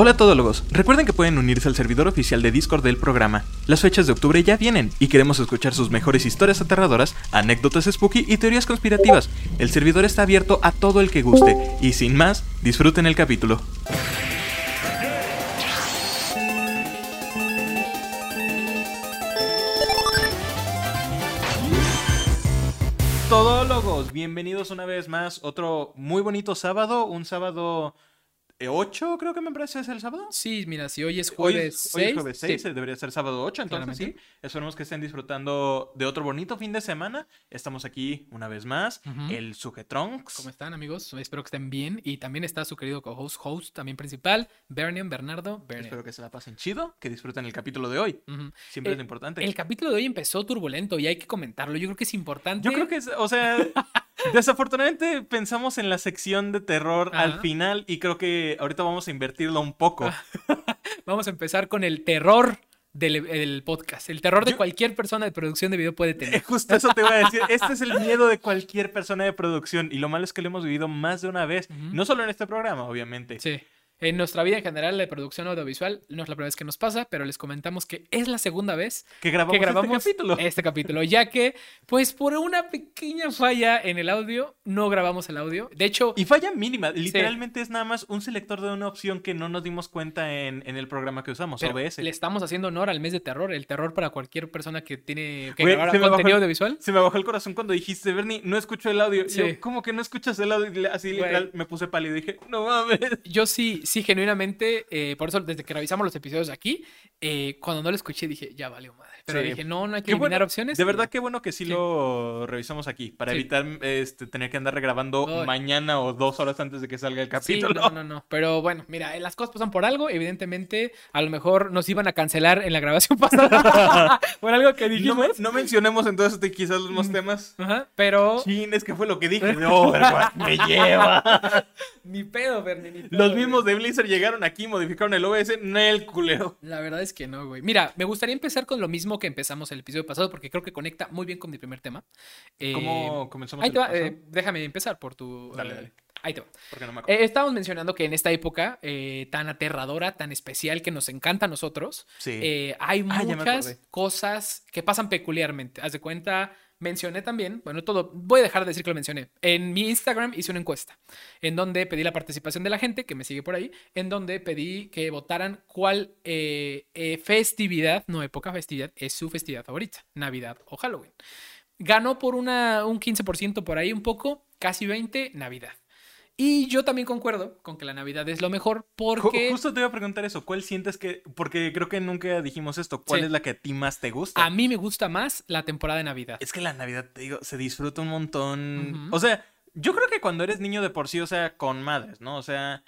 Hola todólogos, recuerden que pueden unirse al servidor oficial de Discord del programa. Las fechas de octubre ya vienen y queremos escuchar sus mejores historias aterradoras, anécdotas spooky y teorías conspirativas. El servidor está abierto a todo el que guste y sin más, disfruten el capítulo. Todólogos, bienvenidos una vez más. Otro muy bonito sábado, un sábado 8 creo que me parece es el sábado. Sí, mira, si hoy es jueves 6. Hoy es jueves 6, debería ser sábado 8, entonces sí. Esperemos que estén disfrutando de otro bonito fin de semana. Estamos aquí una vez más, el Sujetronks. ¿Cómo están, amigos? Espero que estén bien. Y también está su querido co-host, host también principal, Bernian, Bernardo, Bernian. Espero que se la pasen chido, que disfruten el capítulo de hoy. Siempre es importante. El capítulo de hoy empezó turbulento y hay que comentarlo. Yo creo que es importante. Yo creo que es, o sea, desafortunadamente pensamos en la sección de terror al final y creo que ahorita vamos a invertirlo un poco. vamos a empezar con el terror del, podcast. El terror de cualquier persona de producción de video puede tener. Eh, justo eso te voy a decir. Este es el miedo de cualquier persona de producción. Y lo malo es que lo hemos vivido más de una vez. No solo en este programa, obviamente. Sí. En nuestra vida en general de producción audiovisual no es la primera vez que nos pasa, pero les comentamos que es la segunda vez que grabamos, este capítulo. Este capítulo, ya que, pues por una pequeña falla en el audio, no grabamos el audio. De hecho... Y falla mínima, literalmente es nada más un selector de una opción que no nos dimos cuenta en, el programa que usamos, OBS. Le estamos haciendo honor al mes de terror, el terror para cualquier persona que tiene que grabar contenido audiovisual. Se me bajó el corazón cuando dijiste, Bernie, no escucho el audio. Yo, ¿cómo que no escuchas el audio? Así literal me puse pálido y dije, no mames. Yo sí sí, genuinamente, eh, por eso desde que revisamos los episodios aquí, eh, cuando no lo escuché dije, ya valió madre. Pero dije, no, no hay que eliminar opciones. De verdad, qué bueno que sí, lo revisamos aquí, para evitar este, tener que andar regrabando mañana o dos horas antes de que salga el capítulo. no, no, no. Pero bueno, mira, eh, las cosas pasan por algo. Evidentemente, a lo mejor nos iban a cancelar en la grabación pasada por algo que dijimos. No, mencionemos entonces quizás los más temas. Ajá, pero... Sí, es que fue lo que dije. No, me lleva. ni pedo, Bernie, Los mismos de Blizzard llegaron aquí, modificaron el OBS, no el culero. La verdad es que no, güey. Mira, me gustaría empezar con lo mismo que empezamos el episodio pasado, porque creo que conecta muy bien con mi primer tema. ¿Cómo eh, comenzamos? Ahí eh, déjame empezar por tu. Dale, dale. Ahí te va. Eh, estábamos mencionando que en esta época tan aterradora, tan especial que nos encanta a nosotros, hay ah, muchas cosas que pasan peculiarmente. Haz de cuenta, mencioné también, bueno, todo, voy a dejar de decir que lo mencioné. En mi Instagram hice una encuesta en donde pedí la participación de la gente que me sigue por ahí, en donde pedí que votaran cuál eh, eh, festividad, no época festividad, es su festividad favorita, Navidad o Halloween. Ganó por una, un 15% por ahí un poco, casi 20, Navidad. Y yo también concuerdo con que la Navidad es lo mejor porque... Justo te iba a preguntar eso, ¿cuál sientes que... Porque creo que nunca dijimos esto, ¿cuál es la que a ti más te gusta? A mí me gusta más la temporada de Navidad. Es que la Navidad, te digo, se disfruta un montón. O sea, yo creo que cuando eres niño de por sí, o sea, con madres, ¿no? O sea,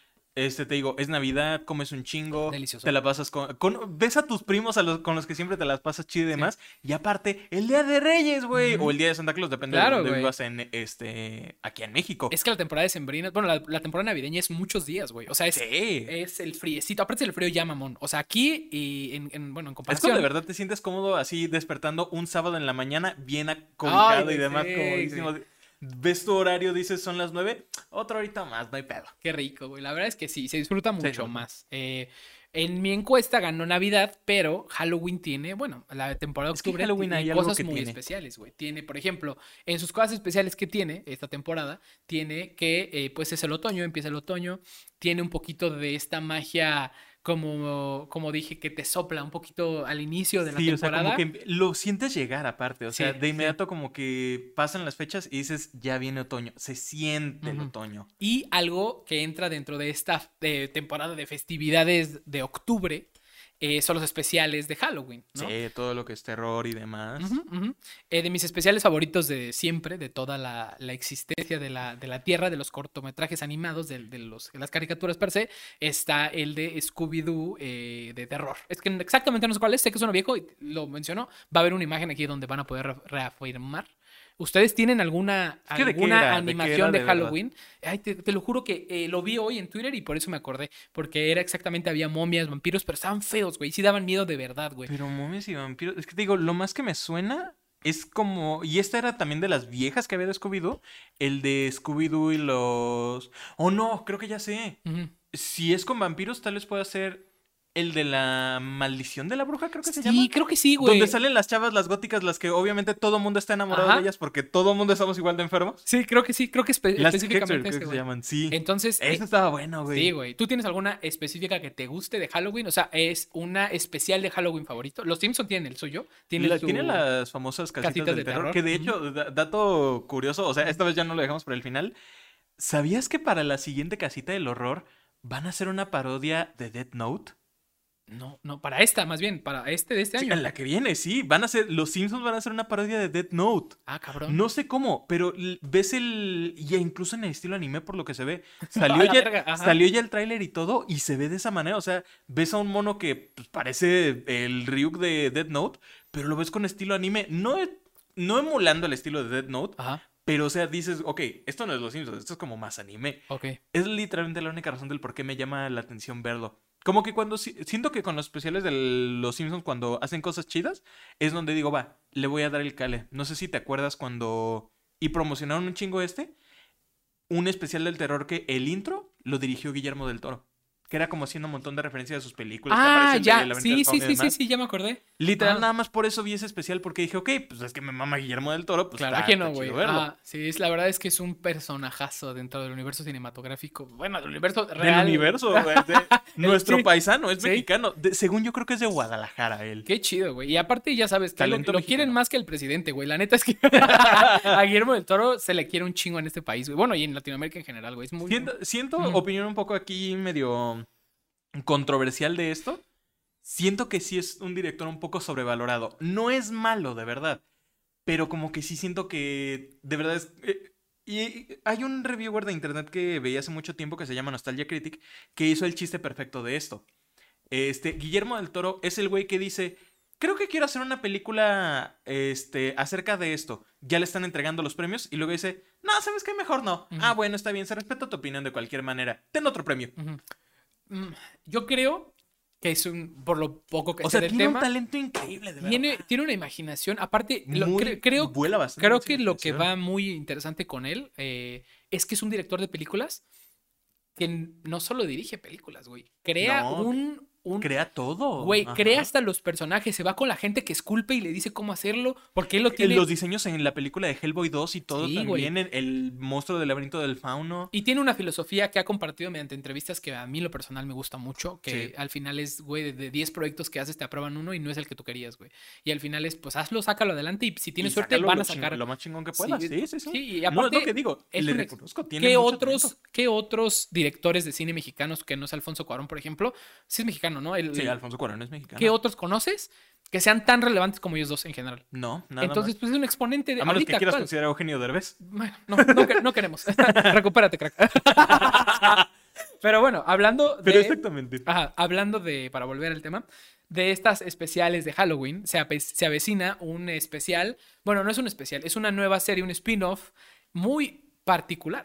este, te digo, es Navidad, comes un chingo. Delicioso. Te la pasas con, Ves a tus primos a los, con los que siempre te las pasas chido y demás. Y aparte, el Día de Reyes, güey. O el Día de Santa Claus, depende de dónde vivas en, este, aquí en México. Es que la temporada de sembrina... Bueno, la, temporada navideña es muchos días, güey. O sea, es, es el friecito. Aparte el frío ya, mamón. O sea, aquí y en, bueno, en comparación... Es cuando de verdad te sientes cómodo así despertando un sábado en la mañana bien acobijado y demás, como ves tu horario, dices son las nueve, otra horita más, no hay pedo. Qué rico, güey. La verdad es que sí, se disfruta mucho más. Eh, en mi encuesta ganó Navidad, pero Halloween tiene, bueno, la temporada de octubre Halloween tiene cosas muy especiales, güey. Tiene, por ejemplo, en sus cosas especiales que tiene esta temporada, tiene que, eh, pues es el otoño, empieza el otoño, tiene un poquito de esta magia como, como dije, que te sopla un poquito al inicio de la temporada. O sea, como que lo sientes llegar aparte, o sea, de inmediato como que pasan las fechas y dices, ya viene otoño, se siente el otoño. Y algo que entra dentro de esta temporada de festividades de octubre eh, son los especiales de Halloween, ¿no? Sí, todo lo que es terror y demás. Eh, de mis especiales favoritos de siempre, de toda la, existencia de la, de la, Tierra, de los cortometrajes animados, de, los, las caricaturas per se, está el de Scooby-Doo eh, de terror. Es que exactamente no sé cuál es, sé que es uno viejo y lo mencionó. Va a haber una imagen aquí donde van a poder reafirmar ¿Ustedes tienen alguna, alguna animación de, Halloween? Ay, te, lo juro que eh, lo vi hoy en Twitter y por eso me acordé. Porque era exactamente, había momias, vampiros, pero estaban feos, güey. Sí daban miedo de verdad, güey. Pero momias y vampiros. Es que te digo, lo más que me suena es como. Y esta era también de las viejas que había de Scooby-Doo. El de Scooby-Doo y los. Oh, no, creo que ya sé. si es con vampiros, tal vez pueda ser el de la maldición de la bruja, creo que se llama. Sí, creo que sí, güey. Donde salen las chavas, las góticas, las que obviamente todo mundo está enamorado de ellas porque todo mundo estamos igual de enfermos. Sí, creo que sí, creo que específicamente Hector, que se llaman, sí. Entonces. Eso estaba bueno, güey. Sí, güey. ¿Tú tienes alguna específica que te guste de Halloween? O sea, es una especial de Halloween favorito. Los Simpson tienen el suyo. Tiene, las famosas casitas, de terror. Que de hecho, dato curioso, o sea, esta vez ya no lo dejamos para el final. ¿Sabías que para la siguiente casita del horror van a hacer una parodia de Death Note? No, no, para esta, más bien, para este de este año. en la que viene, sí. Van a ser, los Simpsons van a hacer una parodia de Death Note. Ah, cabrón. No sé cómo, pero ves el. Ya incluso en el estilo anime, por lo que se ve. Salió, ya, salió ya el tráiler y todo, y se ve de esa manera. O sea, ves a un mono que pues, parece el Ryuk de Death Note, pero lo ves con estilo anime. No, no emulando el estilo de Death Note, Ajá. Pero, o sea, dices, ok, esto no es Los Simpsons, esto es como más anime. Ok. Es literalmente la única razón del por qué me llama la atención verlo. Como que cuando siento que con los especiales de Los Simpsons, cuando hacen cosas chidas, es donde digo, va, le voy a dar el cale. No sé si te acuerdas cuando. Y promocionaron un chingo este. Un especial del terror que el intro lo dirigió Guillermo del Toro que era como haciendo un montón de referencias a sus películas. Ah, ya, sí, sí, sí, sí, sí, ya me acordé. Literal, nada más por eso vi ese especial, porque dije, ok, pues es que me mama Guillermo del Toro, pues claro que no, güey. Ah, sí, es, la verdad es que es un personajazo dentro del universo cinematográfico. Bueno, del universo real. Del universo, güey. nuestro paisano, es mexicano. según yo creo que es de Guadalajara él. Qué chido, güey. Y aparte ya sabes, que lo, quieren más que el presidente, güey. La neta es que a Guillermo del Toro se le quiere un chingo en este país, güey. Bueno, y en Latinoamérica en general, güey. Es muy... Siento, siento opinión un poco aquí medio controversial de esto, siento que sí es un director un poco sobrevalorado. No es malo, de verdad. Pero como que sí siento que de verdad es... Eh, y hay un reviewer de internet que veía hace mucho tiempo que se llama Nostalgia Critic que hizo el chiste perfecto de esto. Este, Guillermo del Toro es el güey que dice, creo que quiero hacer una película este, acerca de esto. Ya le están entregando los premios y luego dice, no, ¿sabes qué? Mejor no. Ah, bueno, está bien, se respeta tu opinión de cualquier manera. Ten otro premio. Mm, yo creo que es un, por lo poco que o sea, tiene un talento increíble, de tiene, tiene una imaginación, aparte, creo, creo que lo que va muy interesante con él eh, es que es un director de películas que no solo dirige películas, güey, crea un Crea todo. Güey, crea hasta los personajes. Se va con la gente que esculpe y le dice cómo hacerlo. Porque él lo tiene. Los diseños en la película de Hellboy 2 y todo también. El, monstruo del laberinto del fauno. Y tiene una filosofía que ha compartido mediante entrevistas que a mí, lo personal, me gusta mucho. Que al final es, güey, de 10 proyectos que haces, te aprueban uno y no es el que tú querías, güey. Y al final es, pues hazlo, sácalo adelante y si tienes suerte, van a sacar. lo más chingón que puedas. Sí, sí, sí. y aparte, no es lo que digo. Le reconozco. Tiene ¿qué, otros, ¿Qué otros directores de cine mexicanos que no es Alfonso Cuarón, por ejemplo? Sí, es mexicano, ¿no? sí, Alfonso es mexicano. ¿Qué otros conoces que sean tan relevantes como ellos dos en general? No, nada Entonces, pues es un exponente de. A menos que quieras considerar a Eugenio Derbez. Bueno, no, no, queremos. Recupérate, crack. Pero bueno, hablando de. Pero exactamente. Ajá, hablando de. Para volver al tema. De estas especiales de Halloween, se, se avecina un especial. Bueno, no es un especial, es una nueva serie, un spin-off muy particular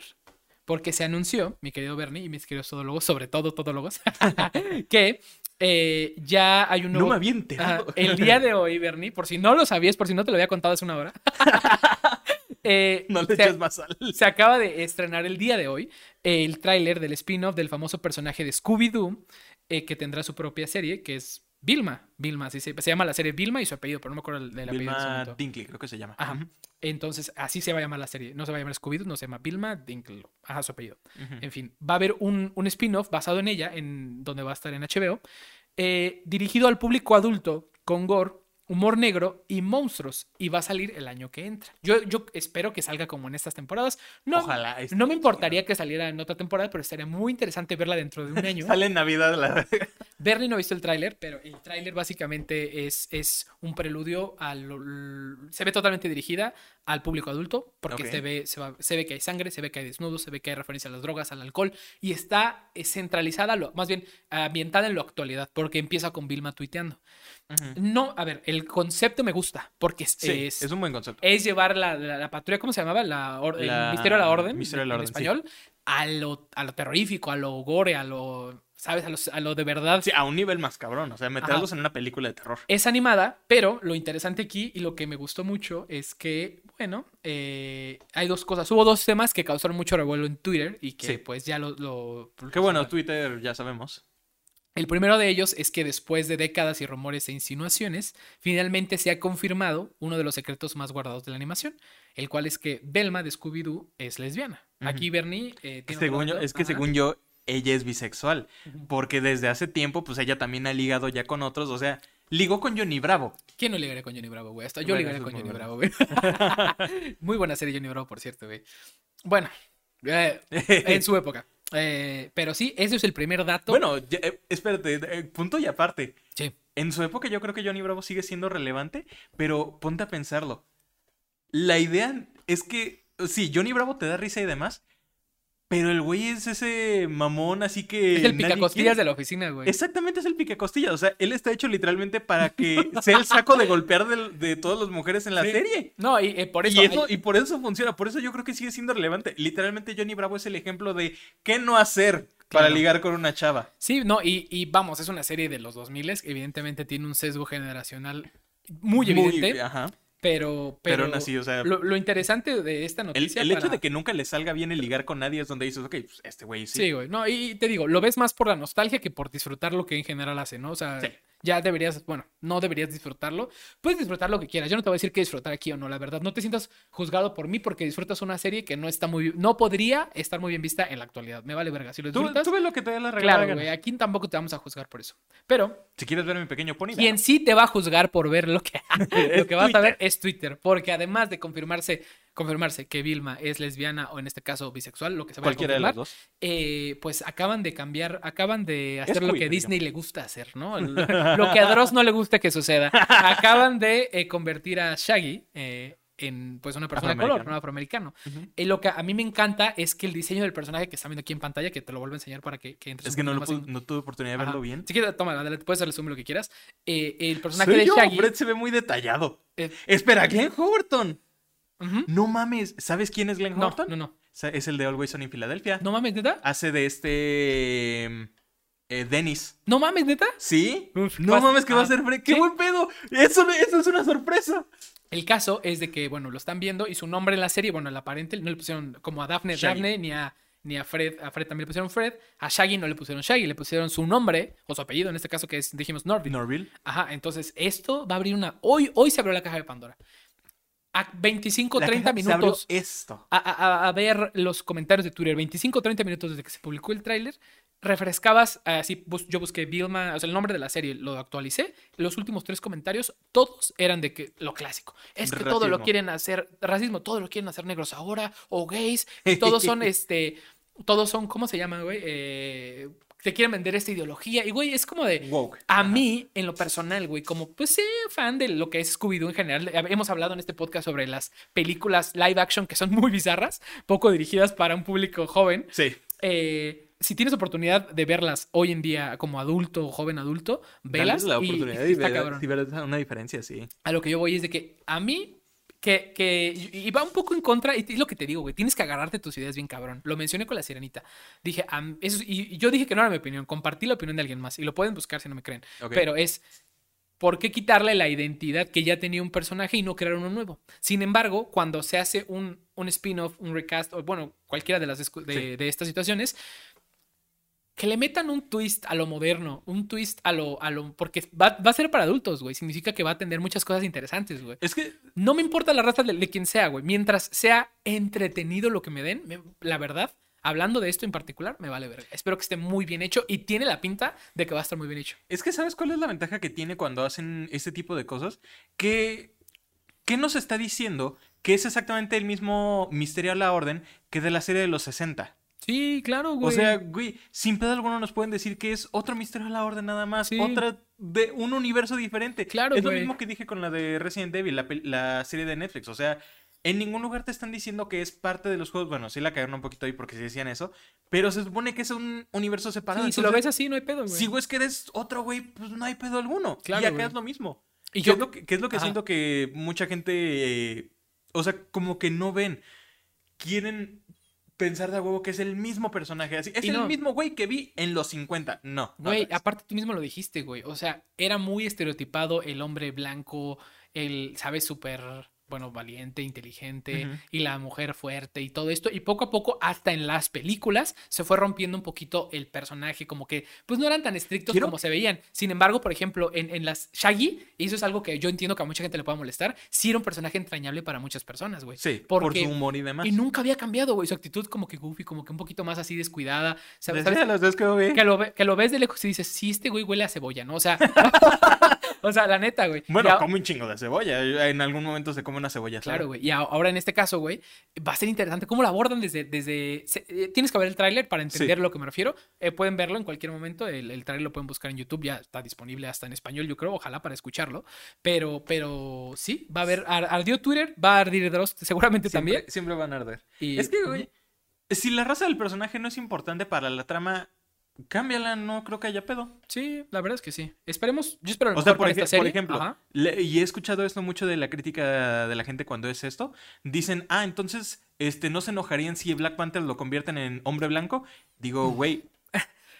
porque se anunció, mi querido Bernie y mis queridos todólogos, sobre todo todólogos, que eh, ya hay un nuevo... No me había enterado. el día de hoy, Bernie, por si no lo sabías, por si no te lo había contado hace una hora. Eh, no le eches más sal. Se acaba de estrenar el día de hoy el tráiler del spin-off del famoso personaje de Scooby-Doo, eh, que tendrá su propia serie, que es Vilma. Vilma, se, se llama la serie Vilma y su apellido, pero no me acuerdo del apellido. Vilma Dinkley, creo que se llama. Ajá. Entonces, así se va a llamar la serie. No se va a llamar Scooby-Doo, no se llama Vilma Dinkley. Ajá, su apellido. En fin, va a haber un, un spin-off basado en ella, en donde va a estar en HBO, eh, dirigido al público adulto, con gore, humor negro y monstruos. Y va a salir el año que entra. Yo, yo espero que salga como en estas temporadas. No, Ojalá. No me importaría que saliera en otra temporada, pero estaría muy interesante verla dentro de un año. Sale en Navidad la Bernie no ha visto el tráiler, pero el tráiler básicamente es, es un preludio al... Se ve totalmente dirigida al público adulto, porque se, ve, se, se, ve que hay sangre, se ve que hay desnudos, se ve que hay referencia a las drogas, al alcohol, y está centralizada, lo, más bien ambientada en la actualidad, porque empieza con Vilma tuiteando. No, a ver, el concepto me gusta, porque es, es, un buen concepto. Es llevar la, la, patrulla, ¿cómo se llamaba? La, el Misterio de la Orden, en, español. A lo, a lo terrorífico, a lo gore, a lo ¿sabes? A, lo de verdad. Sí, a un nivel más cabrón, o sea, meterlos en una película de terror. Es animada, pero lo interesante aquí y lo que me gustó mucho es que, bueno, eh, hay dos cosas. Hubo dos temas que causaron mucho revuelo en Twitter y que pues ya lo... Qué bueno, Twitter ya sabemos. El primero de ellos es que después de décadas y rumores e insinuaciones, finalmente se ha confirmado uno de los secretos más guardados de la animación, el cual es que Belma de Scooby-Doo es lesbiana. Aquí Bernie eh, tiene Es que según yo, ella es bisexual, porque desde hace tiempo, pues ella también ha ligado ya con otros, o sea, ligó con Johnny Bravo. ¿Quién no ligaría con Johnny Bravo, güey? Hasta yo ligaré con Johnny Bravo, güey. muy buena serie Johnny Bravo, por cierto, güey. Bueno, eh, en su época. Eh, pero sí, ese es el primer dato. Bueno, eh, espérate, punto y aparte. Sí. En su época yo creo que Johnny Bravo sigue siendo relevante, pero ponte a pensarlo. La idea es que, sí, Johnny Bravo te da risa y demás, pero el güey es ese mamón, así que. Es el picacostillas de la oficina, güey. Exactamente, es el picacostillas. O sea, él está hecho literalmente para que sea el saco de golpear de, todas las mujeres en la serie. No, y eh, por eso. Y, por eso funciona. Por eso yo creo que sigue siendo relevante. Literalmente, Johnny Bravo es el ejemplo de qué no hacer para ligar con una chava. Sí, no, y, vamos, es una serie de los 2000 evidentemente tiene un sesgo generacional muy evidente. Muy, ajá. Pero, pero, o sea, lo, interesante de esta noticia. El, hecho de que nunca le salga bien el ligar con nadie es donde dices, ok, pues este güey sí. Sí, güey. No, y te digo, lo ves más por la nostalgia que por disfrutar lo que en general hace, ¿no? O sea, ya deberías, bueno, no deberías disfrutarlo. Puedes disfrutar lo que quieras. Yo no te voy a decir que disfrutar aquí o no, la verdad. No te sientas juzgado por mí porque disfrutas una serie que no está muy no podría estar muy bien vista en la actualidad. Me vale verga. Si lo disfrutas. Tú, ves lo que te dé la regla. Claro, güey. Aquí tampoco te vamos a juzgar por eso. Pero. Si quieres ver mi pequeño pony. Quien sí te va a juzgar por ver lo que, lo que vas a ver es Twitter. Porque además de confirmarse confirmarse que Vilma es lesbiana o en este caso bisexual, lo que se va a confirmar, de las dos. Eh, pues acaban de cambiar, acaban de hacer lo que Disney le gusta hacer, ¿no? lo que a Dross no le gusta que suceda. Acaban de eh, convertir a Shaggy eh, en pues una persona de color, un afroamericano. Y lo que a mí me encanta es que el diseño del personaje que está viendo aquí en pantalla, que te lo vuelvo a enseñar para que, que entres. Es que no, no, tuve oportunidad de verlo bien. Si quieres, toma, puedes hacerle zoom lo que quieras. el personaje de Shaggy. Fred se ve muy detallado. Espera, Glenn Howerton. No mames, ¿sabes quién es Glenn Horton? No, no, Es el de Always On in Philadelphia. No mames, ¿neta? Hace de este... Eh, Dennis. ¿No mames, neta? Sí. no mames que va a ser Fred. ¡Qué, buen pedo! Eso, eso es una sorpresa. El caso es de que, bueno, lo están viendo y su nombre en la serie, bueno, el aparente, no le pusieron como a Daphne, Daphne, ni a, ni a Fred. A Fred también le pusieron Fred. A Shaggy no le pusieron Shaggy, le pusieron su nombre o su apellido, en este caso que es, dijimos Norville. Norville. Ajá, entonces esto va a abrir una. Hoy, hoy se abrió la caja de Pandora a 25, 30 minutos. Esto. A, ver los comentarios de Twitter. 25, 30 minutos desde que se publicó el tráiler. Refrescabas, así yo busqué Vilma, o sea, el nombre de la serie, lo actualicé. Los últimos tres comentarios, todos eran de que lo clásico. Es que todo lo quieren hacer, racismo, todo lo quieren hacer negros ahora, o gays, y todos son este. Todos son, ¿cómo se llaman, güey? Eh, te quieren vender esta ideología. Y, güey, es como de. A mí, en lo personal, güey, como, pues sí, fan de lo que es Scooby-Doo en general. Hemos hablado en este podcast sobre las películas live action que son muy bizarras, poco dirigidas para un público joven. Sí. Eh, si tienes oportunidad de verlas hoy en día como adulto o joven adulto, velas. la oportunidad y, y ver una diferencia, sí. A lo que yo voy es de que a mí que, que, y va un poco en contra, y es lo que te digo, güey, tienes que agarrarte tus ideas bien cabrón. Lo mencioné con la sirenita. Dije, eso, y yo dije que no era mi opinión, compartí la opinión de alguien más, y lo pueden buscar si no me creen. Pero es, ¿por qué quitarle la identidad que ya tenía un personaje y no crear uno nuevo? Sin embargo, cuando se hace un, un spin-off, un recast, o bueno, cualquiera de, las de, de estas situaciones, que le metan un twist a lo moderno, un twist a lo, a lo, porque va, a ser para adultos, güey. Significa que va a tener muchas cosas interesantes, güey. Es que no me importa la raza de, quien sea, güey. Mientras sea entretenido lo que me den, la verdad, hablando de esto en particular, me vale verga. Espero que esté muy bien hecho y tiene la pinta de que va a estar muy bien hecho. Es que, ¿sabes cuál es la ventaja que tiene cuando hacen este tipo de cosas? Que, ¿qué nos está diciendo? Que es exactamente el mismo Misterio a la Orden que de la serie de los 60. Sí, claro, güey. O sea, güey, sin pedo alguno nos pueden decir que es otro misterio a la orden nada más. Otra de un universo diferente. Claro, Es lo mismo que dije con la de Resident Evil, la, serie de Netflix. O sea, en ningún lugar te están diciendo que es parte de los juegos. Bueno, sí la cagaron un poquito ahí porque sí decían eso. Pero se supone que es un universo separado. Sí, si lo ves así, no hay pedo, güey. Si es que eres otro, güey, pues no hay pedo alguno. Claro, y acá es lo mismo. ¿Y ¿Qué, es lo que, es lo que siento que mucha gente. Eh, o sea, como que no ven. Quieren pensar de huevo que es el mismo personaje. Así, es el mismo güey que vi en los 50. No. Güey, aparte tú mismo lo dijiste, güey. O sea, era muy estereotipado el hombre blanco, el, ¿sabes? Súper bueno, valiente, inteligente y la mujer fuerte y todo esto. Y poco a poco, hasta en las películas, se fue rompiendo un poquito el personaje, como que pues no eran tan estrictos como se veían. Sin embargo, por ejemplo, en, en, las Shaggy, y eso es algo que yo entiendo que a mucha gente le pueda molestar, sí era un personaje entrañable para muchas personas, güey. Sí, por su humor y demás. Y nunca había cambiado, güey. Su actitud como que goofy, como que un poquito más así descuidada. ¿Sabes? ¿Sabes? que, lo que, lo ves de lejos y dices, sí, este güey huele a cebolla, ¿no? O sea, o sea, la neta, güey. Bueno, come un chingo de cebolla. En algún momento se come una cebolla. Claro, güey. Y ahora en este caso, güey, va a ser interesante cómo lo abordan desde... desde eh, tienes que ver el tráiler para entender a lo que me refiero. Eh, pueden verlo en cualquier momento. El, el tráiler lo pueden buscar en YouTube. Ya está disponible hasta en español, yo creo. Ojalá para escucharlo. Pero, pero sí, va a haber... Ardió Twitter, va a ardir Dross seguramente también. Siempre van a arder. Y, es que, güey, si la raza del personaje no es importante para la trama cámbiala, no creo que haya pedo. Sí, la verdad es que sí. Esperemos, yo espero O sea, por, ejemplo, y he escuchado esto mucho de la crítica de la gente cuando es esto, dicen, "Ah, entonces este no se enojarían si Black Panther lo convierten en hombre blanco." Digo, güey,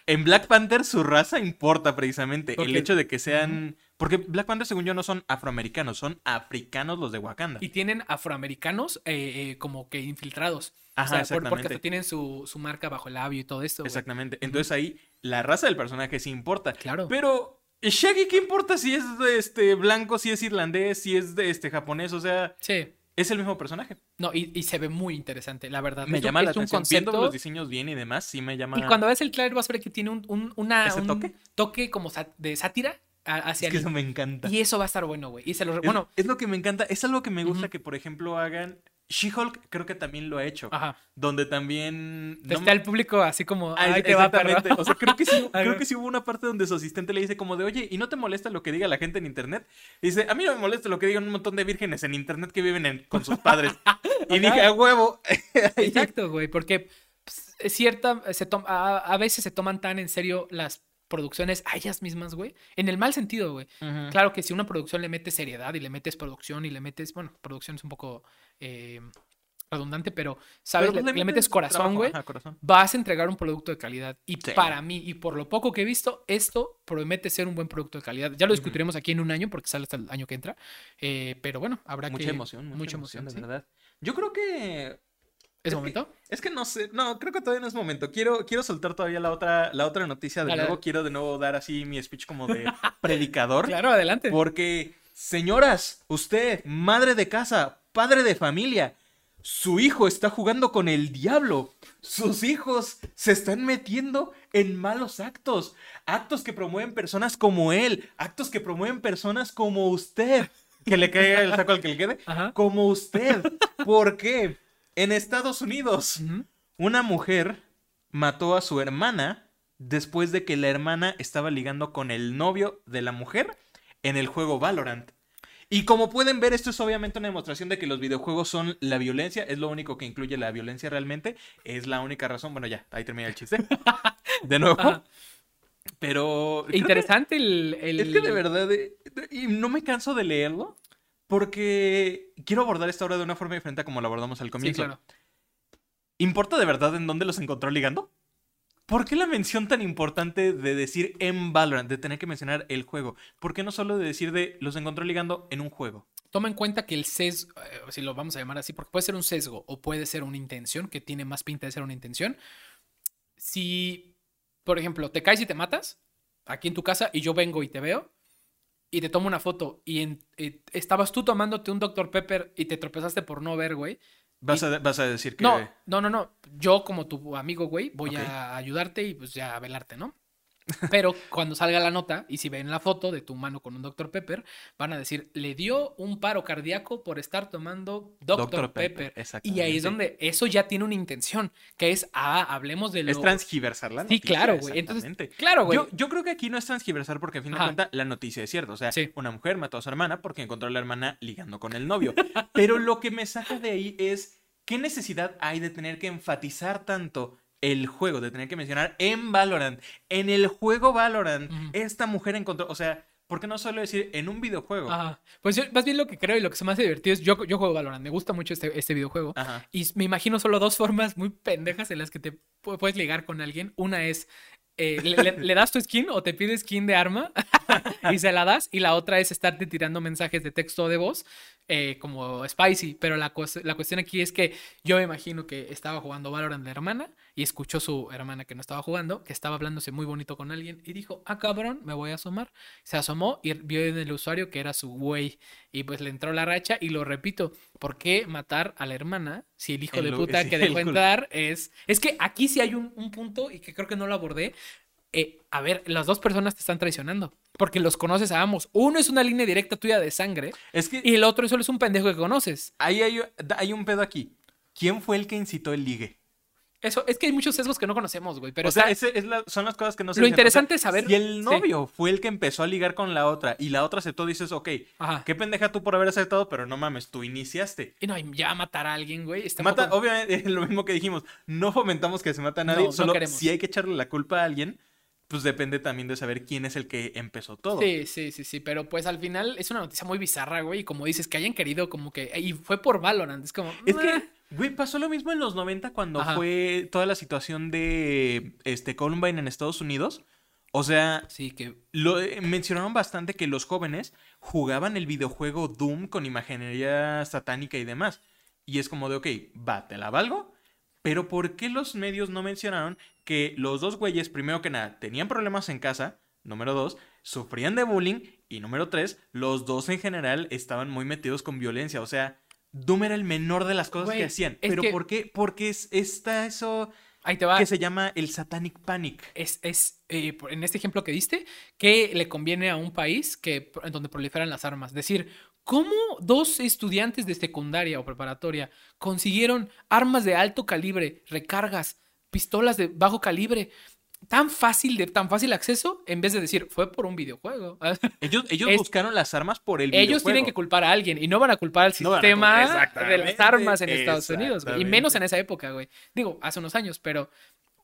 en Black Panther su raza importa precisamente, el hecho de que sean porque Black Panther, según yo, no son afroamericanos, son africanos los de Wakanda. Y tienen afroamericanos eh, eh, como que infiltrados. Ajá, o sea, porque hasta tienen su, su, marca bajo el labio y todo esto. Exactamente. Entonces ahí la raza del personaje sí importa. Claro. Pero Shaggy, ¿qué importa si es de este blanco, si es irlandés, si es de este japonés? O sea. Sí. Es el mismo personaje. No, y, se ve muy interesante, la verdad. Me llama la atención. Viendo los diseños bien y demás, sí me llama. Y cuando ves el trailer vas a ver que tiene un, una, toque? toque como de sátira hacia es que eso me encanta. Y eso va a estar bueno, güey. Y se lo... Es, bueno, es lo que me encanta. Es algo que me gusta que, por ejemplo, hagan. She-Hulk creo que también lo ha hecho. Ajá. Donde también. Está el público así como. Ah, Ahí te va, perro. O sea, creo que, sí, creo que sí hubo una parte donde su asistente le dice como de, oye, ¿y no te molesta lo que diga la gente en internet? Y dice, a mí no me molesta lo que digan un montón de vírgenes en internet que viven con sus padres. y dije, a huevo. Exacto, güey, porque pues, es cierta, se a veces se toman tan en serio las producciones a ellas mismas, güey. En el mal sentido, güey. Claro que si una producción le metes seriedad y le metes producción y le metes, bueno, producción es un poco eh, redundante, pero, ¿sabes? Pues le, metes corazón, güey. Vas a entregar un producto de calidad. Y para mí, y por lo poco que he visto, esto promete ser un buen producto de calidad. Ya lo discutiremos aquí en un año, porque sale hasta el año que entra. Eh, pero bueno, habrá mucha que... Emoción, mucha, emoción, de verdad. Yo creo que ¿Es, momento? es que no sé, no, creo que todavía no es momento. Quiero, quiero soltar todavía la otra, la otra noticia de nuevo. Quiero de nuevo dar así mi speech como de predicador. Claro, adelante. Porque, señoras, usted, madre de casa, padre de familia, su hijo está jugando con el diablo. Sus hijos se están metiendo en malos actos. Actos que promueven personas como él. Actos que promueven personas como usted. Que le caiga el saco al que le quede. Como usted. ¿Por qué? En Estados Unidos, una mujer mató a su hermana después de que la hermana estaba ligando con el novio de la mujer en el juego Valorant. Y como pueden ver, esto es obviamente una demostración de que los videojuegos son la violencia, es lo único que incluye la violencia realmente, es la única razón, bueno ya, ahí termina el chiste. De nuevo. Pero... Interesante el, Es que de verdad, eh, y no me canso de leerlo, porque quiero abordar esta obra de una forma diferente a como la abordamos al comienzo. Sí, claro. ¿Importa de verdad en dónde los encontró ligando? ¿Por qué la mención tan importante de decir en Valorant, de tener que mencionar el juego? ¿Por qué no solo de decir de los encontró ligando en un juego? Toma en cuenta que el sesgo, eh, si lo vamos a llamar así, porque puede ser un sesgo o puede ser una intención, que tiene más pinta de ser una intención. Si, por ejemplo, te caes y te matas aquí en tu casa y yo vengo y te veo, y te tomo una foto y, estabas tú tomándote un Dr. Pepper y te tropezaste por no ver, güey. Vas, a, vas a decir que... No, no, no, no. Yo como tu amigo, güey, voy a ayudarte y pues ya a velarte, ¿no? Pero cuando salga la nota y si ven la foto de tu mano con un Dr. Pepper, van a decir, le dio un paro cardíaco por estar tomando Dr. Pepper. y ahí es donde eso ya tiene una intención, que es, ah, hablemos de lo... Es transgiversar la noticia. Sí, claro, güey. Entonces, claro, güey. Yo, creo que aquí no es transgiversar porque, a fin de cuentas, la noticia es cierta. O sea, una mujer mató a su hermana porque encontró a la hermana ligando con el novio. Pero lo que me saca de ahí es, ¿qué necesidad hay de tener que enfatizar tanto el juego, de tener que mencionar en Valorant, en el juego Valorant, esta mujer encontró, o sea, ¿por qué no solo decir en un videojuego? Ajá. Pues más bien lo que creo y lo que se me hace divertido es, yo, yo juego Valorant, me gusta mucho este, este videojuego. Ajá. Y me imagino solo dos formas muy pendejas en las que te puedes ligar con alguien. Una es eh, le, das tu skin o te pide skin de arma y se la das. Y la otra es estarte tirando mensajes de texto de voz eh, como spicy. Pero la, la cuestión aquí es que yo me imagino que estaba jugando Valorant de hermana y escuchó su hermana que no estaba jugando, que estaba hablándose muy bonito con alguien y dijo, ah cabrón, me voy a asomar. Se asomó y vio en el usuario que era su güey y pues le entró la racha y lo repito, ¿por qué matar a la hermana si el hijo de puta que dejó entrar es... Es que aquí sí hay un, un punto y que creo que no lo abordé. Eh, a ver, las dos personas te están traicionando. Porque los conoces a ambos. Uno es una línea directa tuya de sangre. Es que, y el otro solo es un pendejo que conoces. Ahí hay, hay un pedo aquí. ¿Quién fue el que incitó el ligue? Eso, es que hay muchos sesgos que no conocemos, güey. Pero o sea, son las cosas que no se Lo interesante es saber. Y el novio fue el que empezó a ligar con la otra y la otra aceptó, dices, ok, qué pendeja tú por haber aceptado, pero no mames, tú iniciaste. Y no, ya matar a alguien, güey. Mata, obviamente, es lo mismo que dijimos, no fomentamos que se mate a nadie, solo si hay que echarle la culpa a alguien pues depende también de saber quién es el que empezó todo. Sí, sí, sí, sí, pero pues al final es una noticia muy bizarra, güey, y como dices, que hayan querido como que, y fue por Valorant, es como... Es que, güey, pasó lo mismo en los 90 cuando fue toda la situación de, este, Columbine en Estados Unidos. O sea, sí, que... Lo, eh, mencionaron bastante que los jóvenes jugaban el videojuego Doom con imaginería satánica y demás. Y es como de, ok, va, te la valgo, pero ¿por qué los medios no mencionaron que los dos güeyes, primero que nada, tenían problemas en casa, número dos, sufrían de bullying y número tres, los dos en general estaban muy metidos con violencia? O sea, Doom era el menor de las cosas que hacían. Pero ¿por qué? Porque es, está eso... Ahí te va. Que se llama el Satanic Panic. Es, es eh, en este ejemplo que diste, que le conviene a un país que, en donde proliferan las armas. Decir, ¿Cómo dos estudiantes de secundaria o preparatoria consiguieron armas de alto calibre, recargas, pistolas de bajo calibre, tan fácil de tan fácil acceso en vez de decir fue por un videojuego. Ellos, ellos buscaron las armas por el videojuego. Ellos tienen que culpar a alguien y no van a culpar al sistema de las armas en Estados Unidos, y menos en esa época, güey. Digo, hace unos años, pero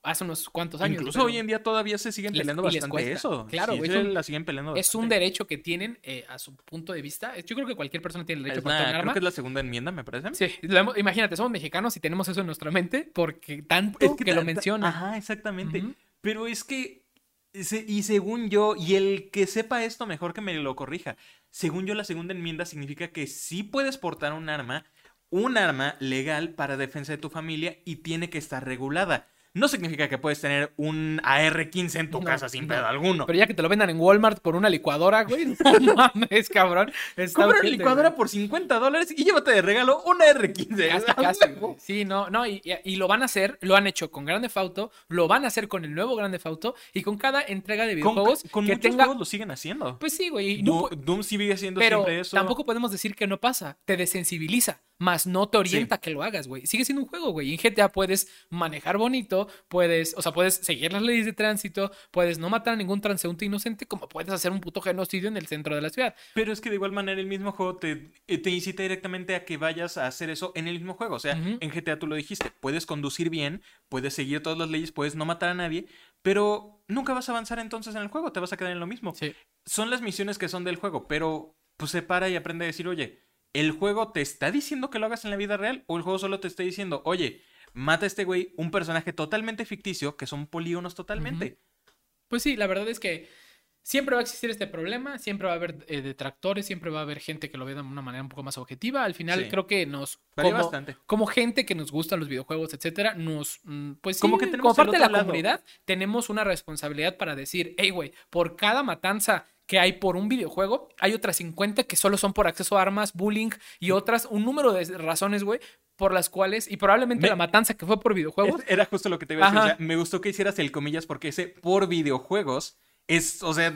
hace unos cuantos años. Incluso hoy en día todavía se siguen peleando bastante eso. Claro, güey. la siguen peleando Es un derecho que tienen eh, a su punto de vista. Yo creo que cualquier persona tiene el derecho a tener arma. Creo que es la segunda enmienda, me parece. Sí, imagínate, somos mexicanos y tenemos eso en nuestra mente porque tanto que, lo menciona. Ajá, exactamente. Pero es que, y según yo, y el que sepa esto mejor que me lo corrija, según yo la segunda enmienda significa que sí puedes portar un arma, un arma legal para defensa de tu familia y tiene que estar regulada no significa que puedes tener un AR-15 en tu casa sin pedo alguno. Pero ya que te lo vendan en Walmart por una licuadora, güey, no mames, cabrón. Compra una licuadora por 50 dólares y llévate de regalo un AR-15. Sí, no, no, y, lo van a hacer, lo han hecho con Grande Auto, lo van a hacer con el nuevo Grande Auto y con cada entrega de videojuegos con, que tenga... juegos lo siguen haciendo. Pues sí, güey. Doom sigue haciendo siempre eso. tampoco podemos decir que no pasa, te desensibiliza más no te orienta a que lo hagas, güey. Sigue siendo un juego, güey. En GTA puedes manejar bonito, puedes, o sea, puedes seguir las leyes de tránsito, puedes no matar a ningún transeúnte inocente, como puedes hacer un puto genocidio en el centro de la ciudad. Pero es que de igual manera el mismo juego te, eh, te incita directamente a que vayas a hacer eso en el mismo juego. O sea, en GTA tú lo dijiste, puedes conducir bien, puedes seguir todas las leyes, puedes no matar a nadie, pero nunca vas a avanzar entonces en el juego, te vas a quedar en lo mismo. Sí. Son las misiones que son del juego, pero pues se para y aprende a decir, oye, ¿el juego te está diciendo que lo hagas en la vida real o el juego solo te está diciendo, oye, mata a este güey un personaje totalmente ficticio que son polígonos totalmente? Pues sí, la verdad es que siempre va a existir este problema, siempre va a haber eh, detractores, siempre va a haber gente que lo vea de una manera un poco más objetiva. Al final creo que nos como, bastante. como gente que nos gustan los videojuegos, etcétera, nos mm, pues como que tenemos como parte de la comunidad tenemos una responsabilidad para decir, hey güey, por cada matanza que hay por un videojuego, hay otras 50 que solo son por acceso a armas, bullying y otras, un número de razones, güey, por las cuales, y probablemente la matanza que fue por videojuegos. Era justo lo que te iba a decir. O sea, me gustó que hicieras el comillas porque ese por videojuegos es, o sea,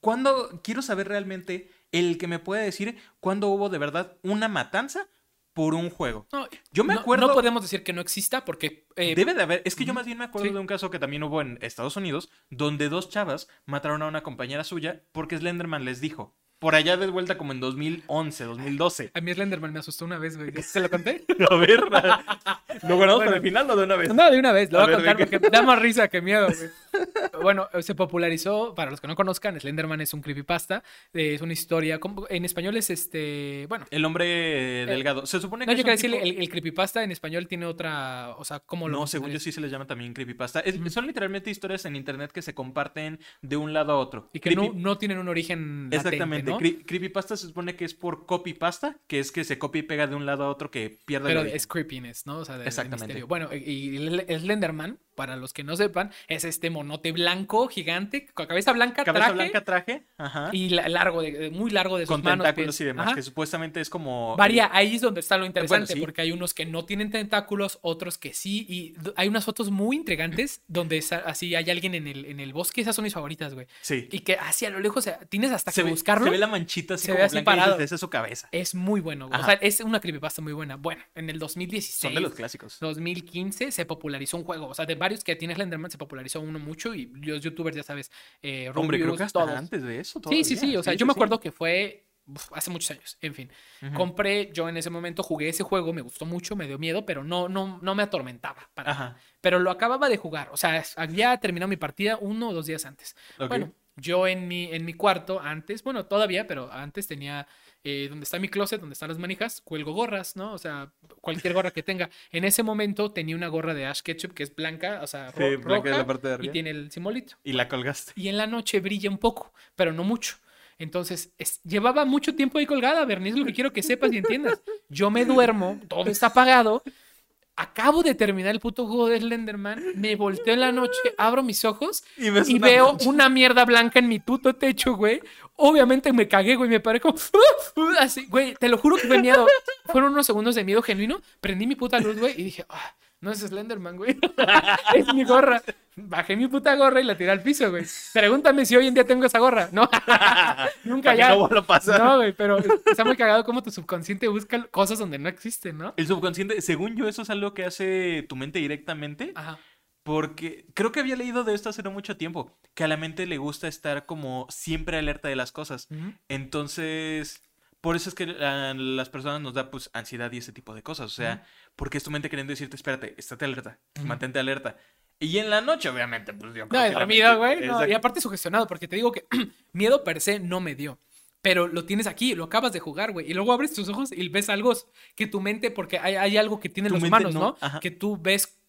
cuando quiero saber realmente el que me puede decir cuándo hubo de verdad una matanza por un juego. No, yo me acuerdo. No podemos decir que no exista porque. Eh, debe de haber. Es que yo más bien me acuerdo de un caso que también hubo en Estados Unidos, donde dos chavas mataron a una compañera suya porque Slenderman les dijo: por allá de vuelta como en 2011, 2012. A mí Slenderman me asustó una vez, güey. ¿Se lo conté? a ver, ¿lo guardamos para el final o de una vez? No, de una vez. Lo voy a, contar porque da más risa que miedo, güey. Bueno, se popularizó, para los que no conozcan, Slenderman es un creepypasta. Es una historia, en español es este, bueno. El hombre delgado. Se supone que... No, yo quiero decir, el, creepypasta en español tiene otra, o sea, ¿cómo lo... No, según yo sí se les llama también creepypasta. Son literalmente historias en internet que se comparten de un lado a otro. Y que no, no, tienen un origen Exactamente. Creepypasta se supone que es por copypasta, que es que se copia y pega de un lado a otro que pierde Pero es creepiness, ¿no? O sea, de, Exactamente. bueno, y Slenderman, para los que no sepan, es este monote blanco gigante, con cabeza blanca, cabeza blanca, traje, Ajá. y largo, de, muy largo de sus con tentáculos y demás, que supuestamente es como... Varía, ahí es donde está lo interesante, porque hay unos que no tienen tentáculos, otros que sí, y hay unas fotos muy intrigantes donde así hay alguien en el, en el bosque, esas son mis favoritas, güey. Sí. Y que así a lo lejos, o sea, tienes hasta que buscarlo. Se ve la manchita así se ve así parado. esa es su cabeza. Es muy bueno, güey. O sea, es una creepypasta muy buena. Bueno, en el 2016. Son de los clásicos. 2015 se popularizó un juego, o sea, de varios que tienes Slenderman se popularizó uno mucho y los youtubers, ya sabes, eh, Hombre, creo que hasta antes de eso. Sí, sí, sí. O sea, yo me acuerdo que fue hace muchos años. En fin, compré, yo en ese momento jugué ese juego, me gustó mucho, me dio miedo, pero no, no, no me atormentaba. Para Pero lo acababa de jugar. O sea, había terminado mi partida uno o dos días antes. Bueno, yo en mi, en mi cuarto antes, bueno, todavía, pero antes tenía eh, donde está mi closet, donde están las manijas, cuelgo gorras, ¿no? O sea, cualquier gorra que tenga. En ese momento tenía una gorra de Ash Ketchup que es blanca, o sea, roja, y tiene el simbolito. Y la colgaste. Y en la noche brilla un poco, pero no mucho. Entonces, llevaba mucho tiempo ahí colgada, Bernice, lo que quiero que sepas y entiendas. Yo me duermo, todo está apagado, acabo de terminar el puto juego de Slenderman, me volteo en la noche, abro mis ojos y, veo una mierda blanca en mi puto techo, güey. Obviamente me cagué, güey, me paré como así, güey, te lo juro que fue miedo. Fueron unos segundos de miedo genuino, prendí mi puta luz, güey, y dije, ah, no es Slenderman, güey. es mi gorra. Bajé mi puta gorra y la tiré al piso, güey. Pregúntame si hoy en día tengo esa gorra. No, nunca ya. No lo pasa. No, güey, pero está muy cagado como tu subconsciente busca cosas donde no existen, ¿no? El subconsciente, según yo, eso es algo que hace tu mente directamente. Ajá. Porque creo que había leído de esto hace no mucho tiempo, que a la mente le gusta estar como siempre alerta de las cosas. Entonces, por eso es que a las personas nos da pues ansiedad y ese tipo de cosas. O sea, porque es tu mente queriendo decirte, espérate, estate alerta, mantente alerta. Y en la noche, obviamente, pues yo... No, dormido, güey. y aparte sugestionado, porque te digo que miedo per se no me dio. Pero lo tienes aquí, lo acabas de jugar, güey. Y luego abres tus ojos y ves algo que tu mente, porque hay, algo que tienen los humanos, ¿no? Que tú ves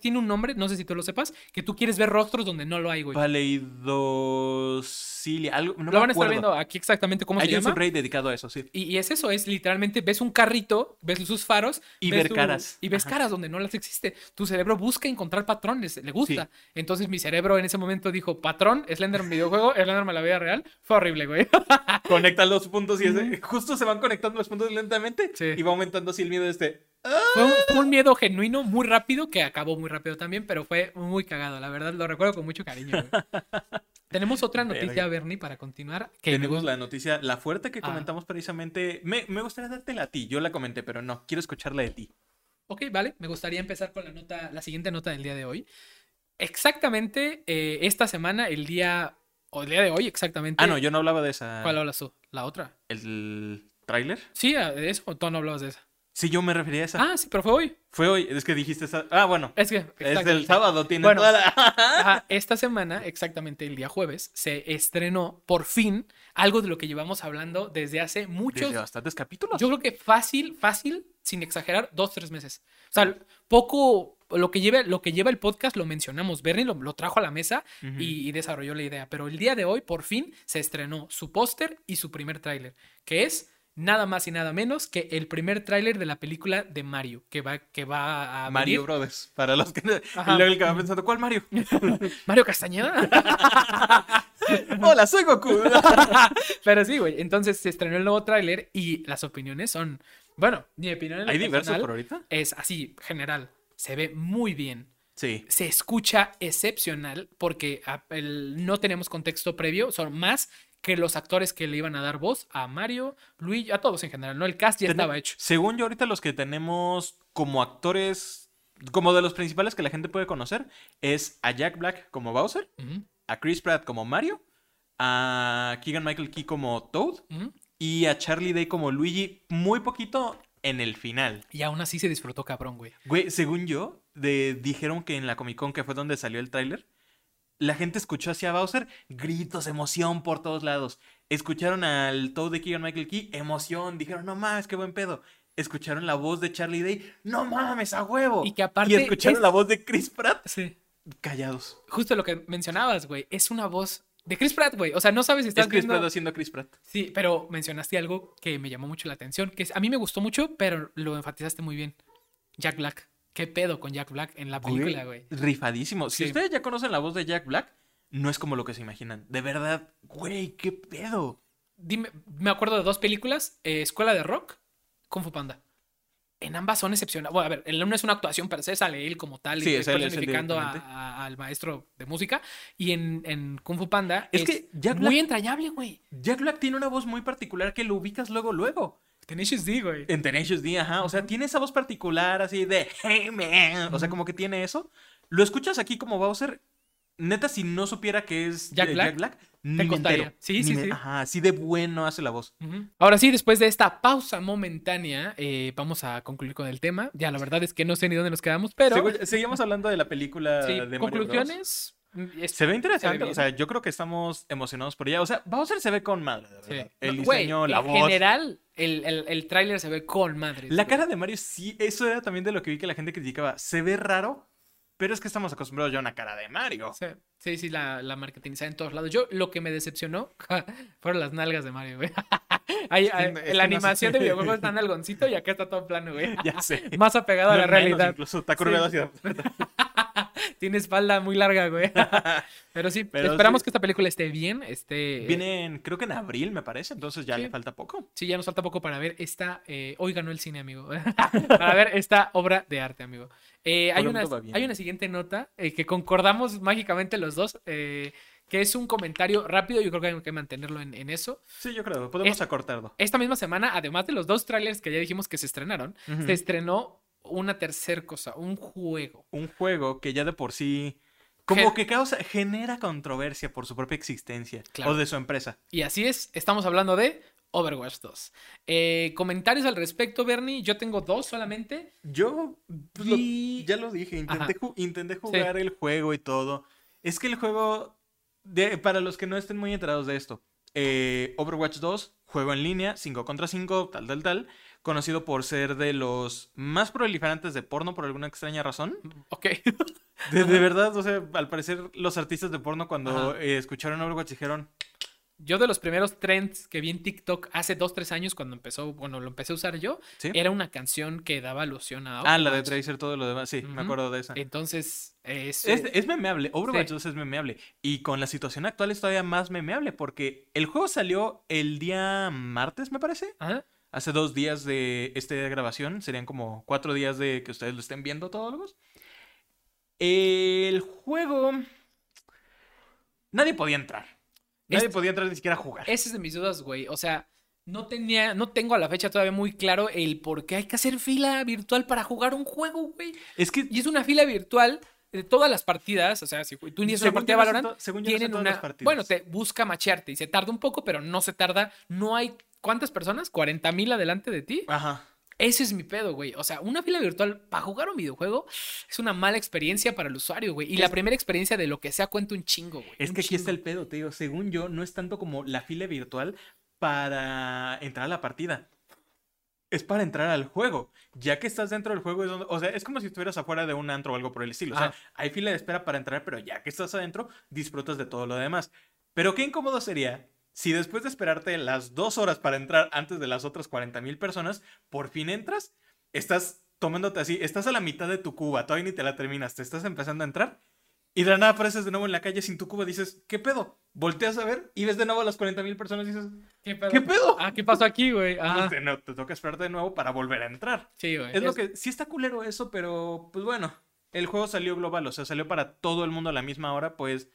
tiene un nombre, no sé si tú lo sepas, que tú quieres ver rostros donde no lo hay, güey. Paleidosilia, algo, no Lo van a estar viendo aquí exactamente cómo se llama. Hay un rey dedicado a eso, sí. Y, es eso, es literalmente ves un carrito, ves sus faros. Y ver caras. Y ves caras donde no las existe. Tu cerebro busca encontrar patrones, le gusta. Entonces mi cerebro en ese momento dijo, patrón, Slender videojuego, Slenderman la vida real. Fue horrible, güey. Conectan los puntos y justo se van conectando los puntos lentamente. Y va aumentando así el miedo de este... Fue un, miedo genuino, muy rápido, que acabó muy rápido también, pero fue muy cagado, la verdad, lo recuerdo con mucho cariño. Tenemos otra noticia, Bernie, para continuar. Tenemos la noticia, la fuerte que ah. comentamos precisamente. Me, me gustaría dártela a ti, yo la comenté, pero no, quiero escucharla de ti. Ok, vale, me gustaría empezar con la nota, la siguiente nota del día de hoy. Exactamente eh, esta semana, el día, o el día de hoy, exactamente. Ah, no, yo no hablaba de esa. ¿Cuál hablas tú? ¿La otra? ¿El tráiler? Sí, de eso, o tú no hablabas de esa. Sí, yo me refería a esa. Ah, sí, pero fue hoy. Fue hoy, es que dijiste esa. Ah, bueno. Es que. Es del sábado, tiene toda la... esta semana, exactamente el día jueves, se estrenó por fin algo de lo que llevamos hablando desde hace muchos. Desde bastantes capítulos. Yo creo que fácil, fácil, sin exagerar, dos, tres meses. O sea, poco. Lo que, lleva, lo que lleva el podcast lo mencionamos. Bernie lo, lo trajo a la mesa y, y desarrolló la idea. Pero el día de hoy, por fin, se estrenó su póster y su primer tráiler, que es nada más y nada menos que el primer tráiler de la película de Mario, que va, que va a Mario Brothers, para los que... Y luego el que va pensando, ¿cuál Mario? ¿Mario Castañeda? Hola, soy Goku. Pero sí, güey, entonces se estrenó el nuevo tráiler y las opiniones son... Bueno, mi opinión ¿Hay diversos por ahorita? Es así, general. Se ve muy bien. Sí. Se escucha excepcional porque no tenemos contexto previo, son más que los actores que le iban a dar voz a Mario, Luigi, a todos en general, ¿no? El cast ya estaba hecho. Según yo, ahorita los que tenemos como actores, como de los principales que la gente puede conocer, es a Jack Black como Bowser, a Chris Pratt como Mario, a Keegan Michael Key como Toad y a Charlie Day como Luigi muy poquito en el final. Y aún así se disfrutó cabrón, güey. Güey, según yo, de, dijeron que en la Comic Con, que fue donde salió el tráiler, la gente escuchó hacia Bowser gritos, emoción por todos lados. Escucharon al Toad de Keegan Michael Key, emoción. Dijeron, no mames, qué buen pedo. Escucharon la voz de Charlie Day, no mames, a huevo. Y que aparte. Y escucharon la voz de Chris Pratt. Sí. Callados. Justo lo que mencionabas, güey. Es una voz de Chris Pratt, güey. O sea, no sabes si estás es Chris Pratt haciendo Chris Pratt. Sí, pero mencionaste algo que me llamó mucho la atención, que a mí me gustó mucho, pero lo enfatizaste muy bien. Jack Black. ¿Qué pedo con Jack Black en la película, güey? Rifadísimo. Si ustedes ya conocen la voz de Jack Black, no es como lo que se imaginan. De verdad, güey, qué pedo. Dime, me acuerdo de dos películas, eh, Escuela de Rock, Kung Fu Panda en ambas son excepcionales. Bueno, a ver, el uno es una actuación per se, sale él como tal, y personificando al maestro de música. Y en, Kung Fu Panda es, que muy entrañable, güey. Jack Black tiene una voz muy particular que lo ubicas luego, luego. Tenacious D, güey. En Tenacious D, ajá. O sea, tiene esa voz particular así de Hey man. O sea, como que tiene eso. Lo escuchas aquí como Bowser neta, si no supiera que es Jack Black, ni me Sí, sí, sí. Ajá, así de bueno hace la voz. Ahora sí, después de esta pausa momentánea, eh, vamos a concluir con el tema. Ya, la verdad es que no sé ni dónde nos quedamos, pero. seguimos hablando de la película de Conclusiones. Mm, se ve interesante, o sea, yo creo que estamos emocionados por ella. O sea, Bowser se ve con madre, de verdad. El diseño, la voz. En general, el, el, el tráiler se ve con madre. La cara de Mario, sí, eso era también de lo que vi que la gente criticaba. Se ve raro, pero es que estamos acostumbrados ya a una cara de Mario. Sí, sí, sí la, la marketingizada en todos lados. Yo lo que me decepcionó fueron las nalgas de Mario, güey. la animación de videojuegos está en algoncito y acá está todo plano, güey. Ya sé. Más apegado a la realidad. Incluso está curvado hacia. Tiene espalda muy larga, güey. Pero sí, esperamos que esta película esté bien. Esté... Viene, creo que en abril, me parece. Entonces ya le falta poco. Sí, ya nos falta poco para ver esta. Eh, hoy ganó el cine, amigo. para ver esta obra de arte, amigo. Eh, hay, una, hay una siguiente nota eh, que concordamos mágicamente los dos, eh, que es un comentario rápido. Yo creo que hay que mantenerlo en, eso. Sí, yo creo, podemos acortarlo. Esta misma semana, además de los dos trailers que ya dijimos que se estrenaron, se estrenó una tercera cosa, un juego. Un juego que ya de por sí. Como que causa, genera controversia por su propia existencia o de su empresa. Y así es, estamos hablando de Overwatch 2. Eh, comentarios al respecto, Bernie. Yo tengo dos solamente. Yo pues, ya lo dije, intenté, jugar el juego y todo. Es que el juego, de, para los que no estén muy enterados de esto, eh, Overwatch 2, juego en línea, 5 contra 5, tal, tal, tal. Conocido por ser de los más proliferantes de porno por alguna extraña razón. Ok. De, verdad, o sea, al parecer los artistas de porno cuando eh, escucharon Overwatch dijeron, yo de los primeros trends que vi en TikTok hace dos, tres años cuando empezó, bueno, lo empecé a usar yo, era una canción que daba alusión a Ah, la de Tracer, todo lo demás, sí, me acuerdo de esa. Entonces, es... Es, memeable, Overwatch 2 es memeable. Y con la situación actual es todavía más memeable porque el juego salió el día martes, me parece. Ajá. Hace dos días de esta grabación, serían como cuatro días de que ustedes lo estén viendo todos. El juego... Nadie podía entrar. Nadie podía entrar ni siquiera a jugar. Esa es de mis dudas, güey. O sea, no tenía, no tengo a la fecha todavía muy claro el por qué hay que hacer fila virtual para jugar un juego, güey. Es que. Y es una fila virtual de todas las partidas, o sea, si tú inicias una partida Valorant, tienen una. Bueno, te busca machearte y se tarda un poco, pero no se tarda. No hay. ¿Cuántas personas? ¿40 mil adelante de ti? Ajá. Ese es mi pedo, güey. O sea, una fila virtual para jugar un videojuego es una mala experiencia para el usuario, güey. Y la primera experiencia de lo que sea cuenta un chingo, güey. Es que aquí está el pedo, te digo. Según yo, no es tanto como la fila virtual para entrar a la partida. Es para entrar al juego. Ya que estás dentro del juego, es donde, o sea, es como si estuvieras afuera de un antro o algo por el estilo. O sea, hay fila de espera para entrar, pero ya que estás adentro, disfrutas de todo lo demás. Pero qué incómodo sería si después de esperarte las dos horas para entrar antes de las otras 40 mil personas, por fin entras, estás tomándote así, estás a la mitad de tu cuba, todavía ni te la terminas, te estás empezando a entrar y de nada apareces de nuevo en la calle sin tu cuba, dices, ¿qué pedo? Volteas a ver y ves de nuevo a las 40 mil personas y dices, ¿qué pedo? Ah, ¿qué pasó aquí, güey? Te, te, toca esperarte de nuevo para volver a entrar. Sí, güey. Es, lo que, sí está culero eso, pero pues bueno, el juego salió global, o sea, salió para todo el mundo a la misma hora, pues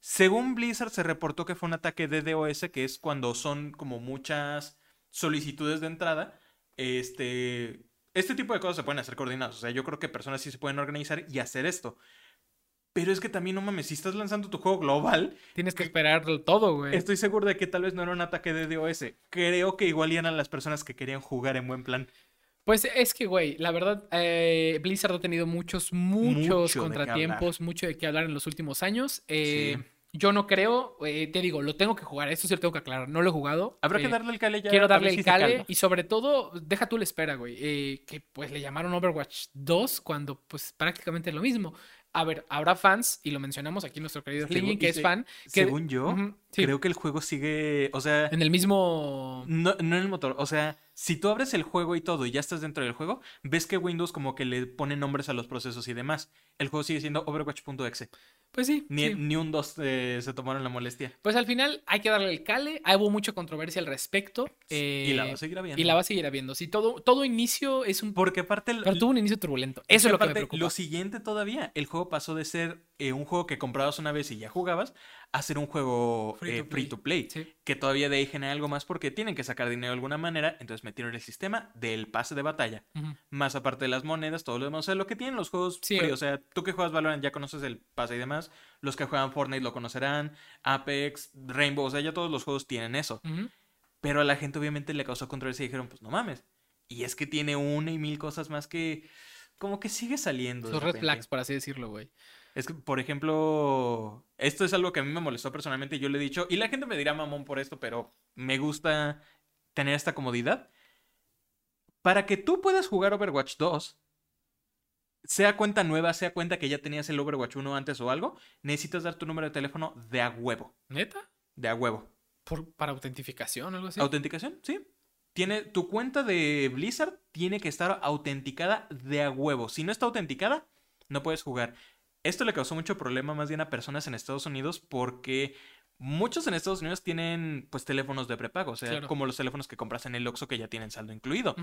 según Blizzard se reportó que fue un ataque de DOS, que es cuando son como muchas solicitudes de entrada. Este, este tipo de cosas se pueden hacer coordinadas. O sea, yo creo que personas sí se pueden organizar y hacer esto. Pero es que también, no mames, si estás lanzando tu juego global. Tienes que esperar todo, güey. Estoy seguro de que tal vez no era un ataque de DOS. Creo que igual eran las personas que querían jugar en buen plan. Pues es que, güey, la verdad, eh, Blizzard ha tenido muchos, muchos contratiempos, mucho de qué hablar en los últimos años. Eh, yo no creo, eh, te digo, lo tengo que jugar, esto sí lo tengo que aclarar, no lo he jugado. Habrá que darle el cale ya. Quiero darle el cale y sobre todo, deja tú la espera, güey, que pues le llamaron Overwatch 2 cuando pues prácticamente es lo mismo. A ver, habrá fans, y lo mencionamos aquí nuestro querido Slimming, que es fan. Que, según yo, creo que el juego sigue, o sea... En el mismo... No, no en el motor, o sea, si tú abres el juego y todo y ya estás dentro del juego, ves que Windows como que le pone nombres a los procesos y demás. El juego sigue siendo Overwatch.exe. Pues sí. Ni, un 2 eh, se tomaron la molestia. Pues al final hay que darle el cale. Hubo mucha controversia al respecto. y la va a seguir habiendo. Y la va a seguir habiendo. Sí, todo, todo inicio es un. Porque aparte. Pero tuvo un inicio turbulento. Eso es lo que me preocupa. Lo siguiente todavía. El juego pasó de ser eh, un juego que comprabas una vez y ya jugabas hacer un juego free to eh, play, que todavía de ahí genera algo más porque tienen que sacar dinero de alguna manera, entonces metieron el sistema del pase de batalla, más aparte de las monedas, todo lo demás, o sea, lo que tienen los juegos free, o sea, tú que juegas Valorant ya conoces el pase y demás, los que juegan Fortnite lo conocerán, Apex, Rainbow, o sea, ya todos los juegos tienen eso. Pero a la gente obviamente le causó controversia y dijeron, pues no mames. Y es que tiene una y mil cosas más que como que sigue saliendo. Sus red flags, por así decirlo, güey. Es que, por ejemplo, esto es algo que a mí me molestó personalmente. Yo le he dicho, y la gente me dirá mamón por esto, pero me gusta tener esta comodidad. Para que tú puedas jugar Overwatch 2, sea cuenta nueva, sea cuenta que ya tenías el Overwatch 1 antes o algo, necesitas dar tu número de teléfono de a huevo. ¿Neta? De a huevo. ¿Por, ¿Para autentificación o algo así? ¿Autenticación? Sí. Tiene, tu cuenta de Blizzard tiene que estar autenticada de a huevo. Si no está autenticada, no puedes jugar. Esto le causó mucho problema más bien a personas en Estados Unidos porque muchos en Estados Unidos tienen pues teléfonos de prepago, o sea, como los teléfonos que compras en el Oxxo que ya tienen saldo incluido.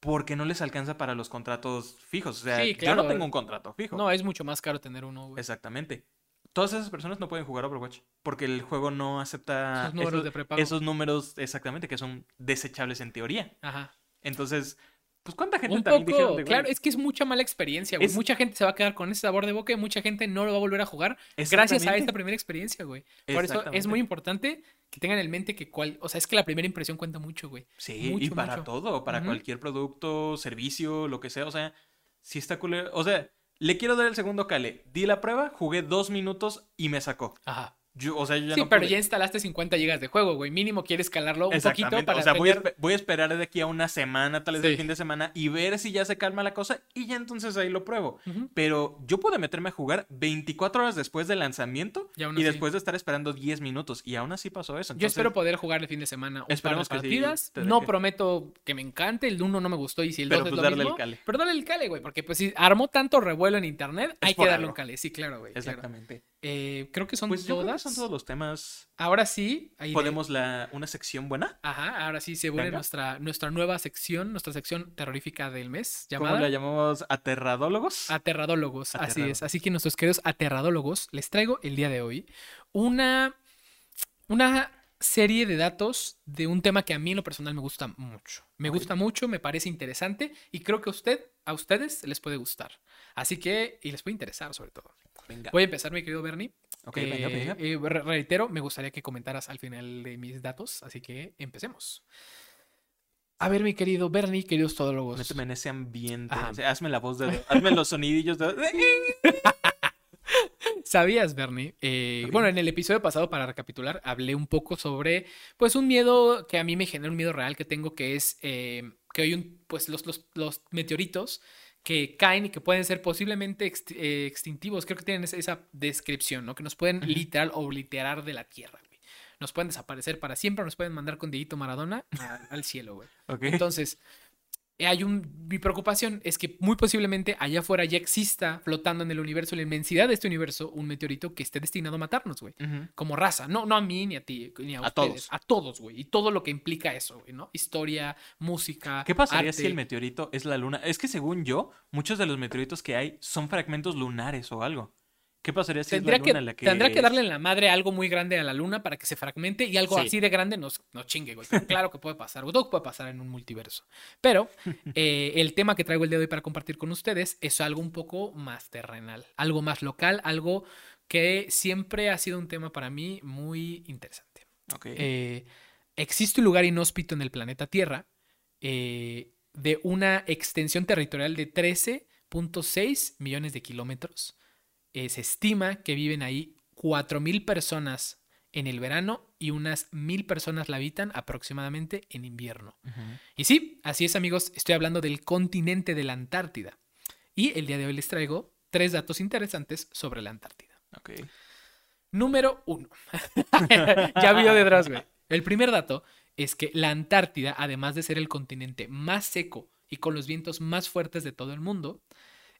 Porque no les alcanza para los contratos fijos. O sea, yo no tengo un contrato fijo. No, es mucho más caro tener uno, güey. Exactamente. Todas esas personas no pueden jugar Overwatch porque el juego no acepta esos números de prepago. Esos números, exactamente, que son desechables en teoría. Ajá. Entonces, pues cuánta gente también dijeron de, Claro, es que es mucha mala experiencia, güey. Mucha gente se va a quedar con ese sabor de boca y mucha gente no lo va a volver a jugar gracias a esta primera experiencia, güey. Por eso es muy importante que tengan en mente que cual, o sea, es que la primera impresión cuenta mucho, güey. Sí, y para todo, para cualquier producto, servicio, lo que sea, o sea, si está culero, o sea, le quiero dar el segundo cale, di la prueba, jugué dos minutos y me sacó. Ajá o sea, sí, pero ya instalaste 50 gigas de juego, güey. Mínimo quieres escalarlo un poquito para. O sea, voy, a, esperar de aquí a una semana, tal vez el fin de semana, y ver si ya se calma la cosa, y ya entonces ahí lo pruebo. Pero yo puedo meterme a jugar 24 horas después del lanzamiento y, después de estar esperando 10 minutos, y aún así pasó eso. yo espero poder jugar el fin de semana un par de partidas. no prometo que me encante, el 1 no me gustó, y si el 2 es pues lo darle mismo. El cale. Pero dale el cale, güey, porque pues si armó tanto revuelo en internet, hay que darle un cale. Sí, claro, güey. Exactamente. Eh, creo que son pues todas. son todos los temas. Ahora sí. ¿Podemos la, una sección buena? Ajá, ahora sí se vuelve nuestra, nuestra nueva sección, nuestra sección terrorífica del mes. Llamada... ¿Cómo la llamamos? ¿Aterradólogos? Aterradólogos, así es. Así que nuestros queridos aterradólogos, les traigo el día de hoy una, una serie de datos de un tema que a mí en lo personal me gusta mucho. Me gusta mucho, me parece interesante y creo que a usted, a ustedes les puede gustar. Así que, y les puede interesar sobre todo. Voy a empezar, mi querido Bernie. Ok, venga, venga. Eh, reitero, me gustaría que comentaras al final de mis datos, así que empecemos. A ver, mi querido Bernie, queridos todólogos. Méteme en ese ambiente. hazme la voz de. hazme los sonidillos de. ¿Sabías, Bernie? Eh, bueno, en el episodio pasado, para recapitular, hablé un poco sobre, pues, un miedo que a mí me genera un miedo real que tengo, que es eh, que hoy, un, pues, los, los, los meteoritos que caen y que pueden ser posiblemente eh, extintivos. Creo que tienen esa, descripción, ¿no? Que nos pueden literal obliterar de la Tierra, güey. Nos pueden desaparecer para siempre, nos pueden mandar con Dieguito Maradona al cielo, güey. Entonces, hay un, mi preocupación es que muy posiblemente allá afuera ya exista flotando en el universo, la inmensidad de este universo, un meteorito que esté destinado a matarnos, güey. Como raza. No, no a mí, ni a ti, ni a, a Todos. A todos, güey. Y todo lo que implica eso, güey, ¿no? Historia, música. ¿Qué pasaría si el meteorito es la luna? Es que según yo, muchos de los meteoritos que hay son fragmentos lunares o algo. ¿Qué pasaría si tendría es la luna que, la que... Tendría que darle en la madre algo muy grande a la luna para que se fragmente y algo así de grande nos, nos chingue, güey. claro que puede pasar, todo puede pasar en un multiverso. Pero eh, el tema que traigo el día de hoy para compartir con ustedes es algo un poco más terrenal, algo más local, algo que siempre ha sido un tema para mí muy interesante. Eh, existe un lugar inhóspito en el planeta Tierra eh, de una extensión territorial de 13.6 millones de kilómetros eh, se estima que viven ahí 4.000 personas en el verano y unas 1.000 personas la habitan aproximadamente en invierno. Y sí, así es amigos, estoy hablando del continente de la Antártida. Y el día de hoy les traigo tres datos interesantes sobre la Antártida. Número uno. ya vio detrás, güey. El primer dato es que la Antártida, además de ser el continente más seco y con los vientos más fuertes de todo el mundo,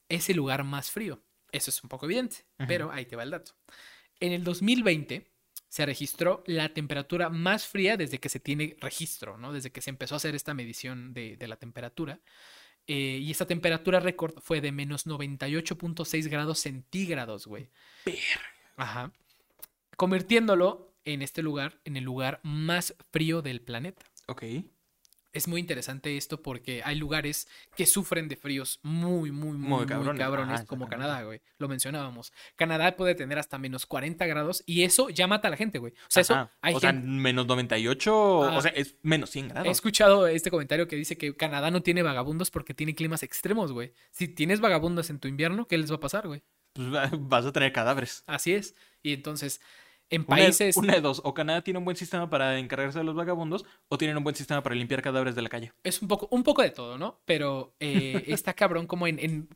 es el lugar más frío. Eso es un poco evidente, pero ahí te va el dato. En el 2020 se registró la temperatura más fría desde que se tiene registro, ¿no? Desde que se empezó a hacer esta medición de, la temperatura. Eh, y esa temperatura récord fue de menos 98.6 grados centígrados, güey. Ajá. Convirtiéndolo en este lugar, en el lugar más frío del planeta. Ok es muy interesante esto porque hay lugares que sufren de fríos muy, muy, muy, cabrones, como Canadá, güey. Lo mencionábamos. Canadá puede tener hasta menos 40 grados y eso ya mata a la gente, güey. O sea, eso hay o sea, menos 98, o sea, es menos 100 grados. He escuchado este comentario que dice que Canadá no tiene vagabundos porque tiene climas extremos, güey. Si tienes vagabundos en tu invierno, ¿qué les va a pasar, güey? Pues vas a tener cadáveres. Así es. Y entonces, en países. Una de, dos. O Canadá tiene un buen sistema para encargarse de los vagabundos, o tienen un buen sistema para limpiar cadáveres de la calle. Es un poco, un poco de todo, ¿no? Pero eh, está cabrón como en, en,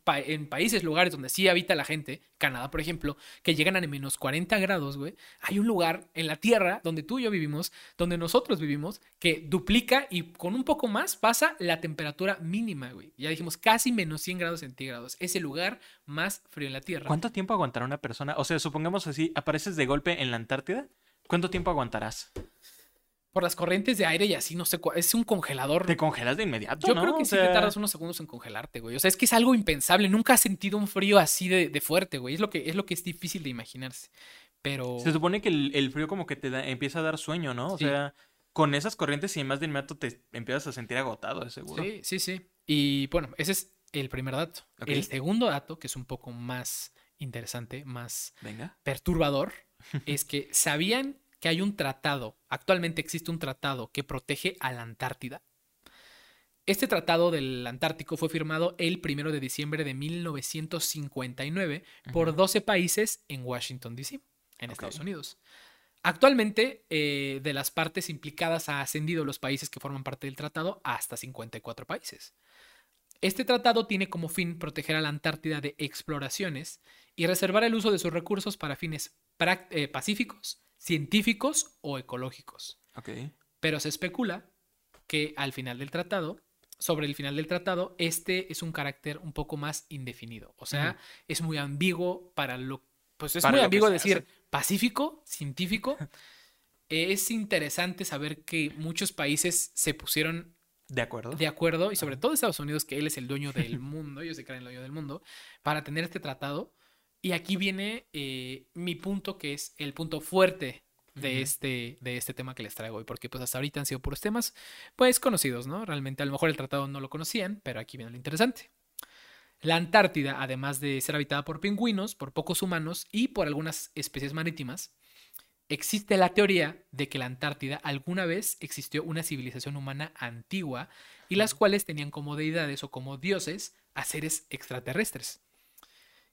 países, lugares donde sí habita la gente, Canadá, por ejemplo, que llegan a menos 40 grados, güey. Hay un lugar en la Tierra donde tú y yo vivimos, donde nosotros vivimos, que duplica y con un poco más pasa la temperatura mínima, güey. Ya dijimos casi menos 100 grados centígrados. Es el lugar más frío en la Tierra. ¿Cuánto tiempo aguantará una persona? O sea, supongamos así, apareces de golpe en la Antártida, ¿cuánto tiempo aguantarás? Por las corrientes de aire y así, no sé, es un congelador. ¿Te congelas de inmediato? Yo creo que sí te tardas unos segundos en congelarte, güey. O sea, es que es algo impensable. Nunca has sentido un frío así de, fuerte, güey. Es lo, que, es lo que es difícil de imaginarse. Pero. Se supone que el, frío como que te empieza a dar sueño, ¿no? O sea, con esas corrientes y más de inmediato te empiezas a sentir agotado, de seguro. Sí, sí, sí. Y bueno, ese es el primer dato. El segundo dato, que es un poco más interesante, más perturbador, es que sabían que hay un tratado, actualmente existe un tratado que protege a la Antártida. Este tratado del Antártico fue firmado el 1 de diciembre de 1959 por 12 países en Washington, D.C., en Estados Unidos. Actualmente, eh, de las partes implicadas ha ascendido los países que forman parte del tratado hasta 54 países. Este tratado tiene como fin proteger a la Antártida de exploraciones y reservar el uso de sus recursos para fines eh, pacíficos, científicos o ecológicos. Pero se especula que al final del tratado, sobre el final del tratado, este es un carácter un poco más indefinido. O sea, es muy ambiguo para lo... Pues es muy ambiguo decir pacífico, científico. es interesante saber que muchos países se pusieron de acuerdo. De acuerdo, y sobre todo Estados Unidos, que él es el dueño del mundo, ellos se creen el dueño del mundo, para tener este tratado. Y aquí viene eh, mi punto, que es el punto fuerte de, este, de este tema que les traigo hoy, porque pues hasta ahorita han sido puros temas, pues conocidos, ¿no? Realmente a lo mejor el tratado no lo conocían, pero aquí viene lo interesante. La Antártida, además de ser habitada por pingüinos, por pocos humanos y por algunas especies marítimas, Existe la teoría de que la Antártida alguna vez existió una civilización humana antigua y las cuales tenían como deidades o como dioses a seres extraterrestres.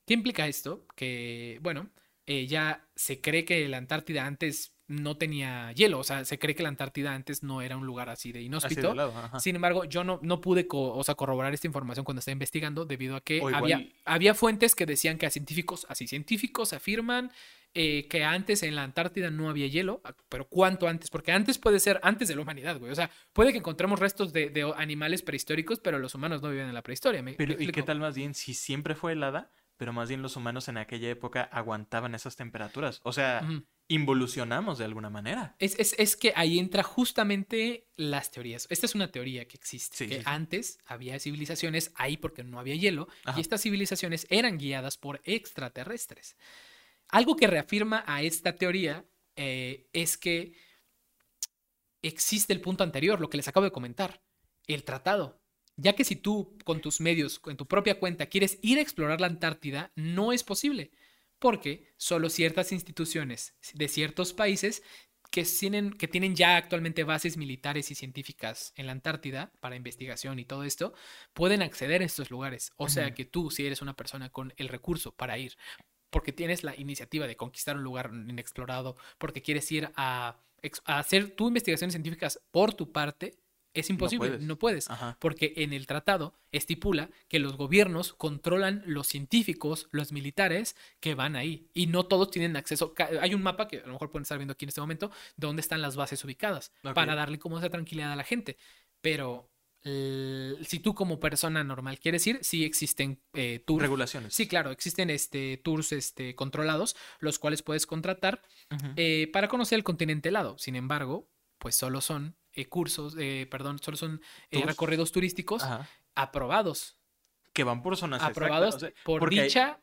¿Qué implica esto? Que, bueno, eh, ya se cree que la Antártida antes no tenía hielo, o sea, se cree que la Antártida antes no era un lugar así de inhóspito. Sin embargo, yo no, no pude o sea, corroborar esta información cuando estaba investigando debido a que había, había fuentes que decían que a científicos, así científicos afirman eh, que antes en la Antártida no había hielo, ah, pero ¿cuánto antes? Porque antes puede ser antes de la humanidad, güey. O sea, puede que encontremos restos de, animales prehistóricos, pero los humanos no viven en la prehistoria. pero, ¿y qué tal más bien si siempre fue helada, pero más bien los humanos en aquella época aguantaban esas temperaturas? O sea, involucionamos de alguna manera. Es, que ahí entra justamente las teorías. Esta es una teoría que existe, que antes había civilizaciones ahí porque no había hielo, y estas civilizaciones eran guiadas por extraterrestres. Algo que reafirma a esta teoría eh, es que existe el punto anterior, lo que les acabo de comentar, el tratado. Ya que si tú con tus medios, con tu propia cuenta, quieres ir a explorar la Antártida, no es posible, porque solo ciertas instituciones de ciertos países que tienen, que tienen ya actualmente bases militares y científicas en la Antártida para investigación y todo esto, pueden acceder a estos lugares. O sea que tú, si eres una persona con el recurso para ir, porque tienes la iniciativa de conquistar un lugar inexplorado, porque quieres ir a, hacer tus investigaciones científicas por tu parte, es imposible, no puedes, porque en el tratado estipula que los gobiernos controlan los científicos, los militares que van ahí y no todos tienen acceso. Hay un mapa que a lo mejor pueden estar viendo aquí en este momento, donde están las bases ubicadas, para darle como esa tranquilidad a la gente. Pero si tú como persona normal quieres ir, sí existen eh, tours. Regulaciones. Sí, claro, existen este, tours este, controlados, los cuales puedes contratar eh, para conocer el continente helado. Sin embargo, pues solo son eh, cursos, perdón, solo son recorridos turísticos aprobados. Que van por zonas aprobados por dicha,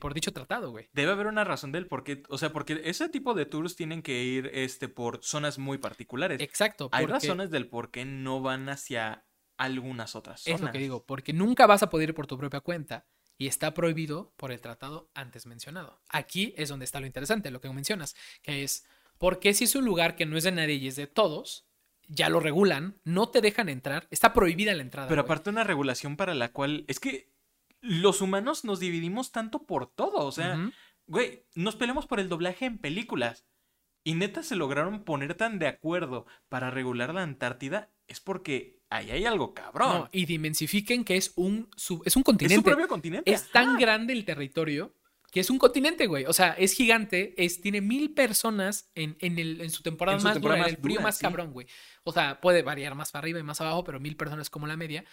por dicho tratado, güey. Debe haber una razón del por qué, o sea, porque ese tipo de tours tienen que ir este, por zonas muy particulares. Exacto. Hay razones del por qué no van hacia algunas otras zonas. Es lo que digo, porque nunca vas a poder ir por tu propia cuenta y está prohibido por el tratado antes mencionado. Aquí es donde está lo interesante, lo que mencionas, que es, ¿por qué si es un lugar que no es de nadie y es de todos, ya lo regulan, no te dejan entrar, está prohibida la entrada. Pero aparte una regulación para la cual, es que los humanos nos dividimos tanto por todo, o sea, güey, nos peleamos por el doblaje en películas. Y neta se lograron poner tan de acuerdo para regular la Antártida es porque ahí hay algo cabrón. y dimensifiquen que es un, es un continente. Es su propio continente. Es tan grande el territorio que es un continente, güey. O sea, es gigante, es, tiene mil personas en, en, el, en su temporada más dura, en el frío más cabrón, güey. O sea, puede variar más para arriba y más abajo, pero mil personas como la media.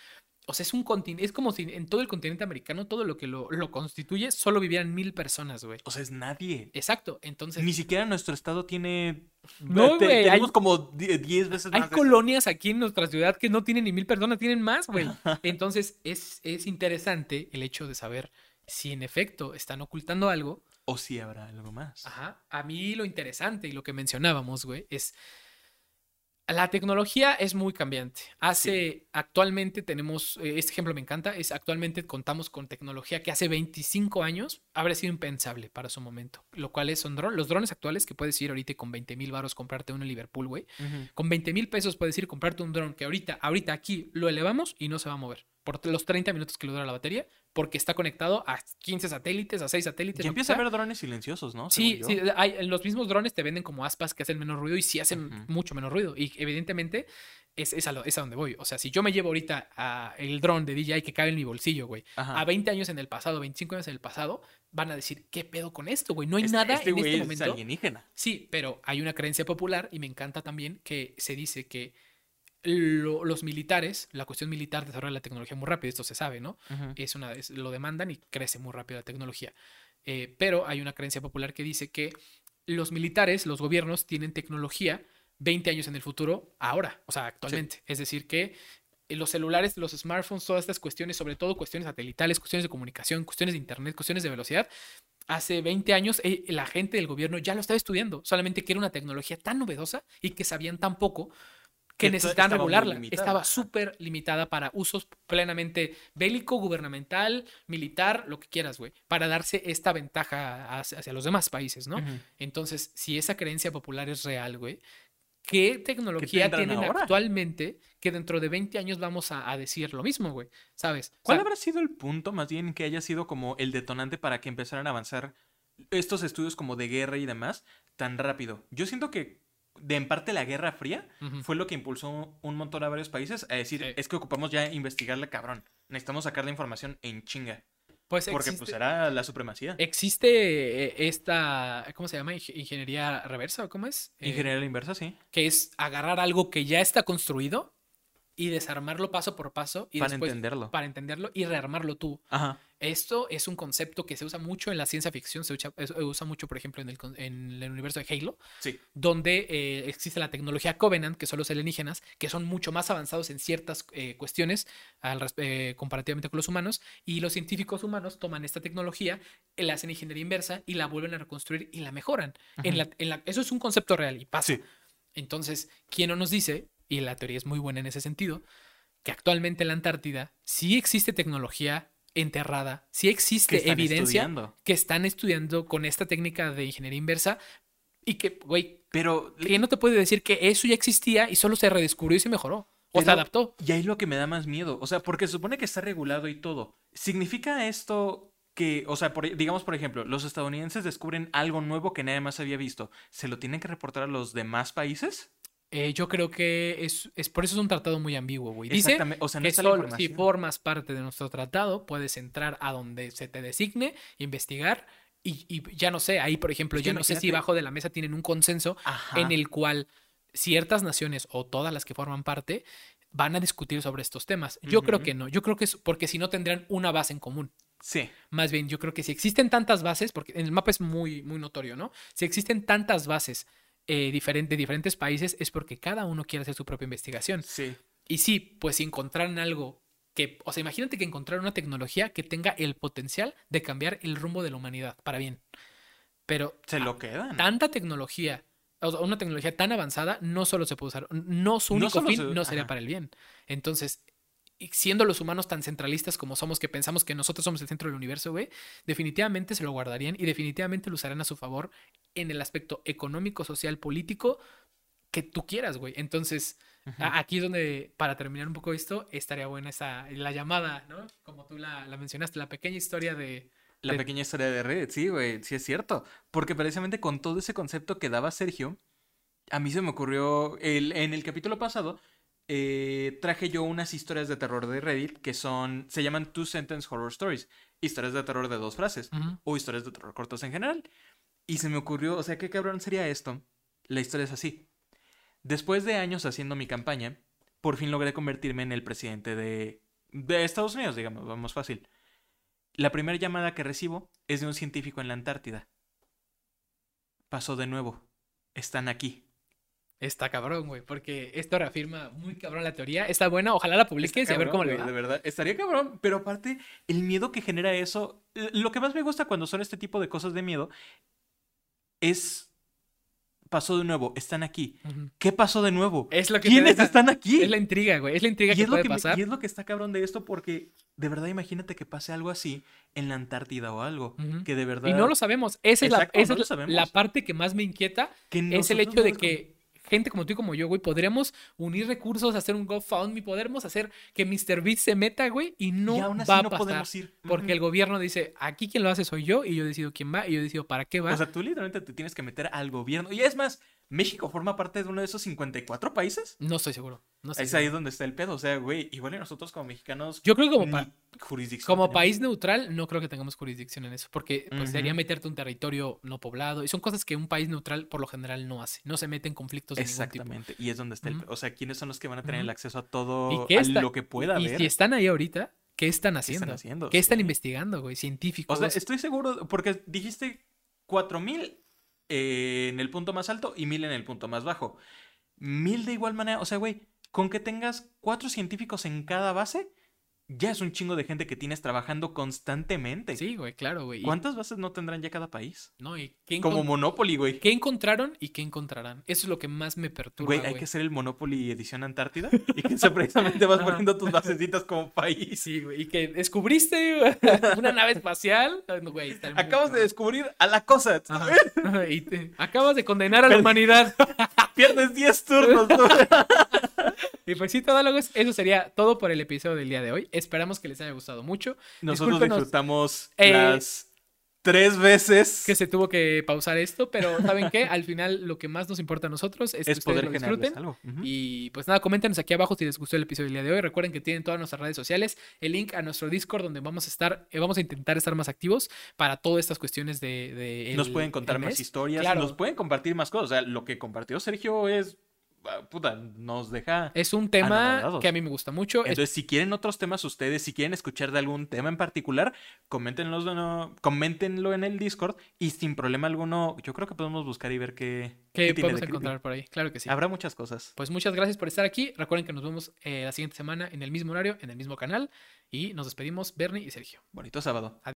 O sea, es un continente, es como si en todo el continente americano, todo lo que lo, lo constituye, solo vivieran mil personas, güey. O sea, es nadie. Exacto, entonces... Ni siquiera nuestro estado tiene... No, güey. Tenemos como 10 veces más. Hay colonias aquí en nuestra ciudad que no tienen ni mil personas, tienen más, güey. Entonces, es, es interesante el hecho de saber si en efecto están ocultando algo. O si habrá algo más. Ajá. A mí lo interesante y lo que mencionábamos, güey, es la tecnología es muy cambiante. Hace, actualmente tenemos, eh, este ejemplo me encanta, es actualmente contamos con tecnología que hace 25 años habría sido impensable para su momento. Lo cual es, son drones, los drones actuales que puedes ir ahorita con 20 mil baros comprarte uno en Liverpool, güey. Con 20 mil pesos puedes ir comprarte un dron que ahorita, ahorita aquí lo elevamos y no se va a mover. Por los 30 minutos que le dura la batería, porque está conectado a 15 satélites, a 6 satélites. Y empieza a haber drones silenciosos, ¿no? Sí, sí, hay, los mismos drones te venden como aspas que hacen menos ruido y sí hacen mucho menos ruido. Y evidentemente es, es, a donde voy. O sea, si yo me llevo ahorita a el dron de DJI que cabe en mi bolsillo, güey, a 20 años en el pasado, 25 años en el pasado, van a decir, ¿qué pedo con esto, güey? No hay este, nada este en este momento. Es alienígena. Sí, pero hay una creencia popular y me encanta también que se dice que los militares, la cuestión militar desarrolla la tecnología muy rápido, esto se sabe, ¿no? es una, lo demandan y crece muy rápido la tecnología. Eh, pero hay una creencia popular que dice que los militares, los gobiernos, tienen tecnología 20 años en el futuro ahora, o sea, actualmente. Es decir, que los celulares, los smartphones, todas estas cuestiones, sobre todo cuestiones satelitales, cuestiones de comunicación, cuestiones de internet, cuestiones de velocidad, hace 20 años eh, la gente del gobierno ya lo estaba estudiando, solamente que era una tecnología tan novedosa y que sabían tan poco que necesitan regularla. Estaba súper limitada para usos plenamente bélico, gubernamental, militar, lo que quieras, güey, para darse esta ventaja hacia, los demás países, ¿no? Entonces, si esa creencia popular es real, güey, ¿qué tecnología tienen actualmente que dentro de 20 años vamos a, decir lo mismo, güey? ¿Sabes? ¿Cuál habrá sido el punto, más bien, que haya sido como el detonante para que empezaran a avanzar estos estudios como de guerra y demás tan rápido? Yo siento que de en parte la Guerra Fría fue lo que impulsó un montón a varios países a decir, es que ocupamos ya investigarle cabrón. Necesitamos sacar la información en chinga. Pues Porque pues era la supremacía. Existe eh, esta, ¿cómo se llama? Ingeniería reversa, ¿cómo es? Eh, Ingeniería inversa, sí. Que es agarrar algo que ya está construido y desarmarlo paso por paso y para entenderlo. Para entenderlo y rearmarlo tú. Ajá. Esto es un concepto que se usa mucho en la ciencia ficción, se usa, mucho, por ejemplo, en el, en el, universo de Halo, sí. donde eh, existe la tecnología Covenant, que son los alienígenas, que son mucho más avanzados en ciertas eh, cuestiones al, eh, comparativamente con los humanos, y los científicos humanos toman esta tecnología, la hacen ingeniería inversa y la vuelven a reconstruir y la mejoran. en la, en la, eso es un concepto real y pasa. Entonces, ¿quién no nos dice, y la teoría es muy buena en ese sentido, que actualmente en la Antártida sí existe tecnología enterrada. Sí existe evidencia que están estudiando con esta técnica de ingeniería inversa y que, güey, pero ¿quién no te puede decir que eso ya existía y solo se redescubrió y se mejoró? O se adaptó. Y ahí es lo que me da más miedo. O sea, porque se supone que está regulado y todo. ¿Significa esto que, o sea, digamos, por ejemplo, los estadounidenses descubren algo nuevo que nadie más había visto? ¿Se lo tienen que reportar a los demás países? Eh, yo creo que es, es, por eso es un tratado muy ambiguo, güey. Dice o sea, no que solo si formas parte de nuestro tratado puedes entrar a donde se te designe, investigar y, ya no sé, ahí por ejemplo, yo no sé si bajo de la mesa tienen un consenso en el cual ciertas naciones o todas las que forman parte van a discutir sobre estos temas. Yo creo que no, yo creo que es porque si no tendrían una base en común. Sí. Más bien, yo creo que si existen tantas bases, porque en el mapa es muy, muy notorio, ¿no? Si existen tantas bases eh, de diferentes países es porque cada uno quiere hacer su propia investigación. Sí. Y sí, pues si encontraran algo que, o sea, imagínate que encontraran una tecnología que tenga el potencial de cambiar el rumbo de la humanidad para bien. Pero se lo quedan. Tanta tecnología, o sea, una tecnología tan avanzada, no solo se puede usar, no su único fin no sería para el bien. Entonces, siendo los humanos tan centralistas como somos, que pensamos que nosotros somos el centro del universo, güey, definitivamente se lo guardarían y definitivamente lo usarán a su favor en el aspecto económico, social, político que tú quieras, güey. Entonces, aquí es donde, para terminar un poco esto, estaría buena esa, la llamada, ¿no? Como tú la, mencionaste, la pequeña historia de... La pequeña historia de Reddit, sí, güey, sí es cierto. Porque precisamente con todo ese concepto que daba Sergio, a mí se me ocurrió, el, en el capítulo pasado, eh, traje yo unas historias de terror de Reddit que son, se llaman Two Sentence Horror Stories, historias de terror de dos frases, o historias de terror cortos en general. Y se me ocurrió, o sea, ¿qué cabrón sería esto? La historia es así. Después de años haciendo mi campaña, por fin logré convertirme en el presidente de, de Estados Unidos, digamos, vamos fácil. La primera llamada que recibo es de un científico en la Antártida. Pasó de nuevo. Están aquí. Está cabrón, güey, porque esto reafirma muy cabrón la teoría. Está buena, ojalá la publiques y a ver cómo le va. De verdad, estaría cabrón, pero aparte, el miedo que genera eso, lo que más me gusta cuando son este tipo de cosas de miedo es pasó de nuevo, están aquí. ¿Qué pasó de nuevo? Es lo que ¿Quiénes están aquí? Es la intriga, güey. Es la intriga que puede pasar. y es lo que está cabrón de esto porque de verdad imagínate que pase algo así en la Antártida o algo que de verdad Y no lo sabemos. Esa es, la, esa es la, parte que más me inquieta es el hecho de que gente como tú y como yo, güey, podríamos unir recursos, hacer un GoFundMe, podremos hacer que Mr. Beast se meta, güey, y no va a pasar. Ir. Porque el gobierno dice, aquí quien lo hace soy yo, y yo decido quién va, y yo decido para qué va. O sea, tú literalmente te tienes que meter al gobierno. Y es más, ¿México forma parte de uno de esos 54 países? No estoy seguro. No es ahí donde está el pedo. O sea, güey, igual nosotros como mexicanos. Yo creo que como, como país neutral, no creo que tengamos jurisdicción en eso. Porque pues, sería meterte un territorio no poblado. Y son cosas que un país neutral por lo general no hace. No se mete en conflictos de Exactamente. Y es donde está el. O sea, ¿quiénes son los que van a tener el acceso a todo ¿Y lo que pueda haber? Y si están ahí ahorita, ¿qué están haciendo? ¿Qué están, haciendo? ¿Qué están investigando, güey? Científicos. O sea, estoy seguro, porque dijiste 4000 eh, en el punto más alto y 1000 en el punto más bajo. 1000 de igual manera, o sea, güey, con que tengas cuatro científicos en cada base, ya es un chingo de gente que tienes trabajando constantemente. Sí, güey, claro, güey. ¿Cuántas bases no tendrán ya cada país? No, y Como Monopoly, güey. ¿Qué encontraron y qué encontrarán? Eso es lo que más me perturba. Güey, hay que hacer el Monopoly edición Antártida y que precisamente vas poniendo tus basecitas como país. Sí, güey. Y que descubriste una nave espacial. Güey, Acabas de descubrir a la cosa. Y acabas de condenar a la humanidad. Pierdes 10 turnos. y pues sí, todólogos, eso sería todo por el episodio del día de hoy. Esperamos que les haya gustado mucho. Nosotros disfrutamos eh, las tres veces que se tuvo que pausar esto, pero ¿saben qué? Al final lo que más nos importa a nosotros es, que ustedes lo disfruten. Y pues nada, coméntenos aquí abajo si les gustó el episodio del día de hoy. Recuerden que tienen todas nuestras redes sociales, el link a nuestro Discord donde vamos a estar, eh, vamos a intentar estar más activos para todas estas cuestiones de... nos pueden contar más historias, nos pueden compartir más cosas. O sea, lo que compartió Sergio es puta, nos deja. Es un tema que a mí me gusta mucho. Entonces, si quieren otros temas ustedes, si quieren escuchar de algún tema en particular, coméntenlo, no, coméntenlo en el Discord y sin problema alguno, yo creo que podemos buscar y ver qué, ¿Qué, podemos encontrar por ahí. Claro que sí. Habrá muchas cosas. Pues muchas gracias por estar aquí. Recuerden que nos vemos eh, la siguiente semana en el mismo horario, en el mismo canal. Y nos despedimos, Bernie y Sergio. Bonito sábado.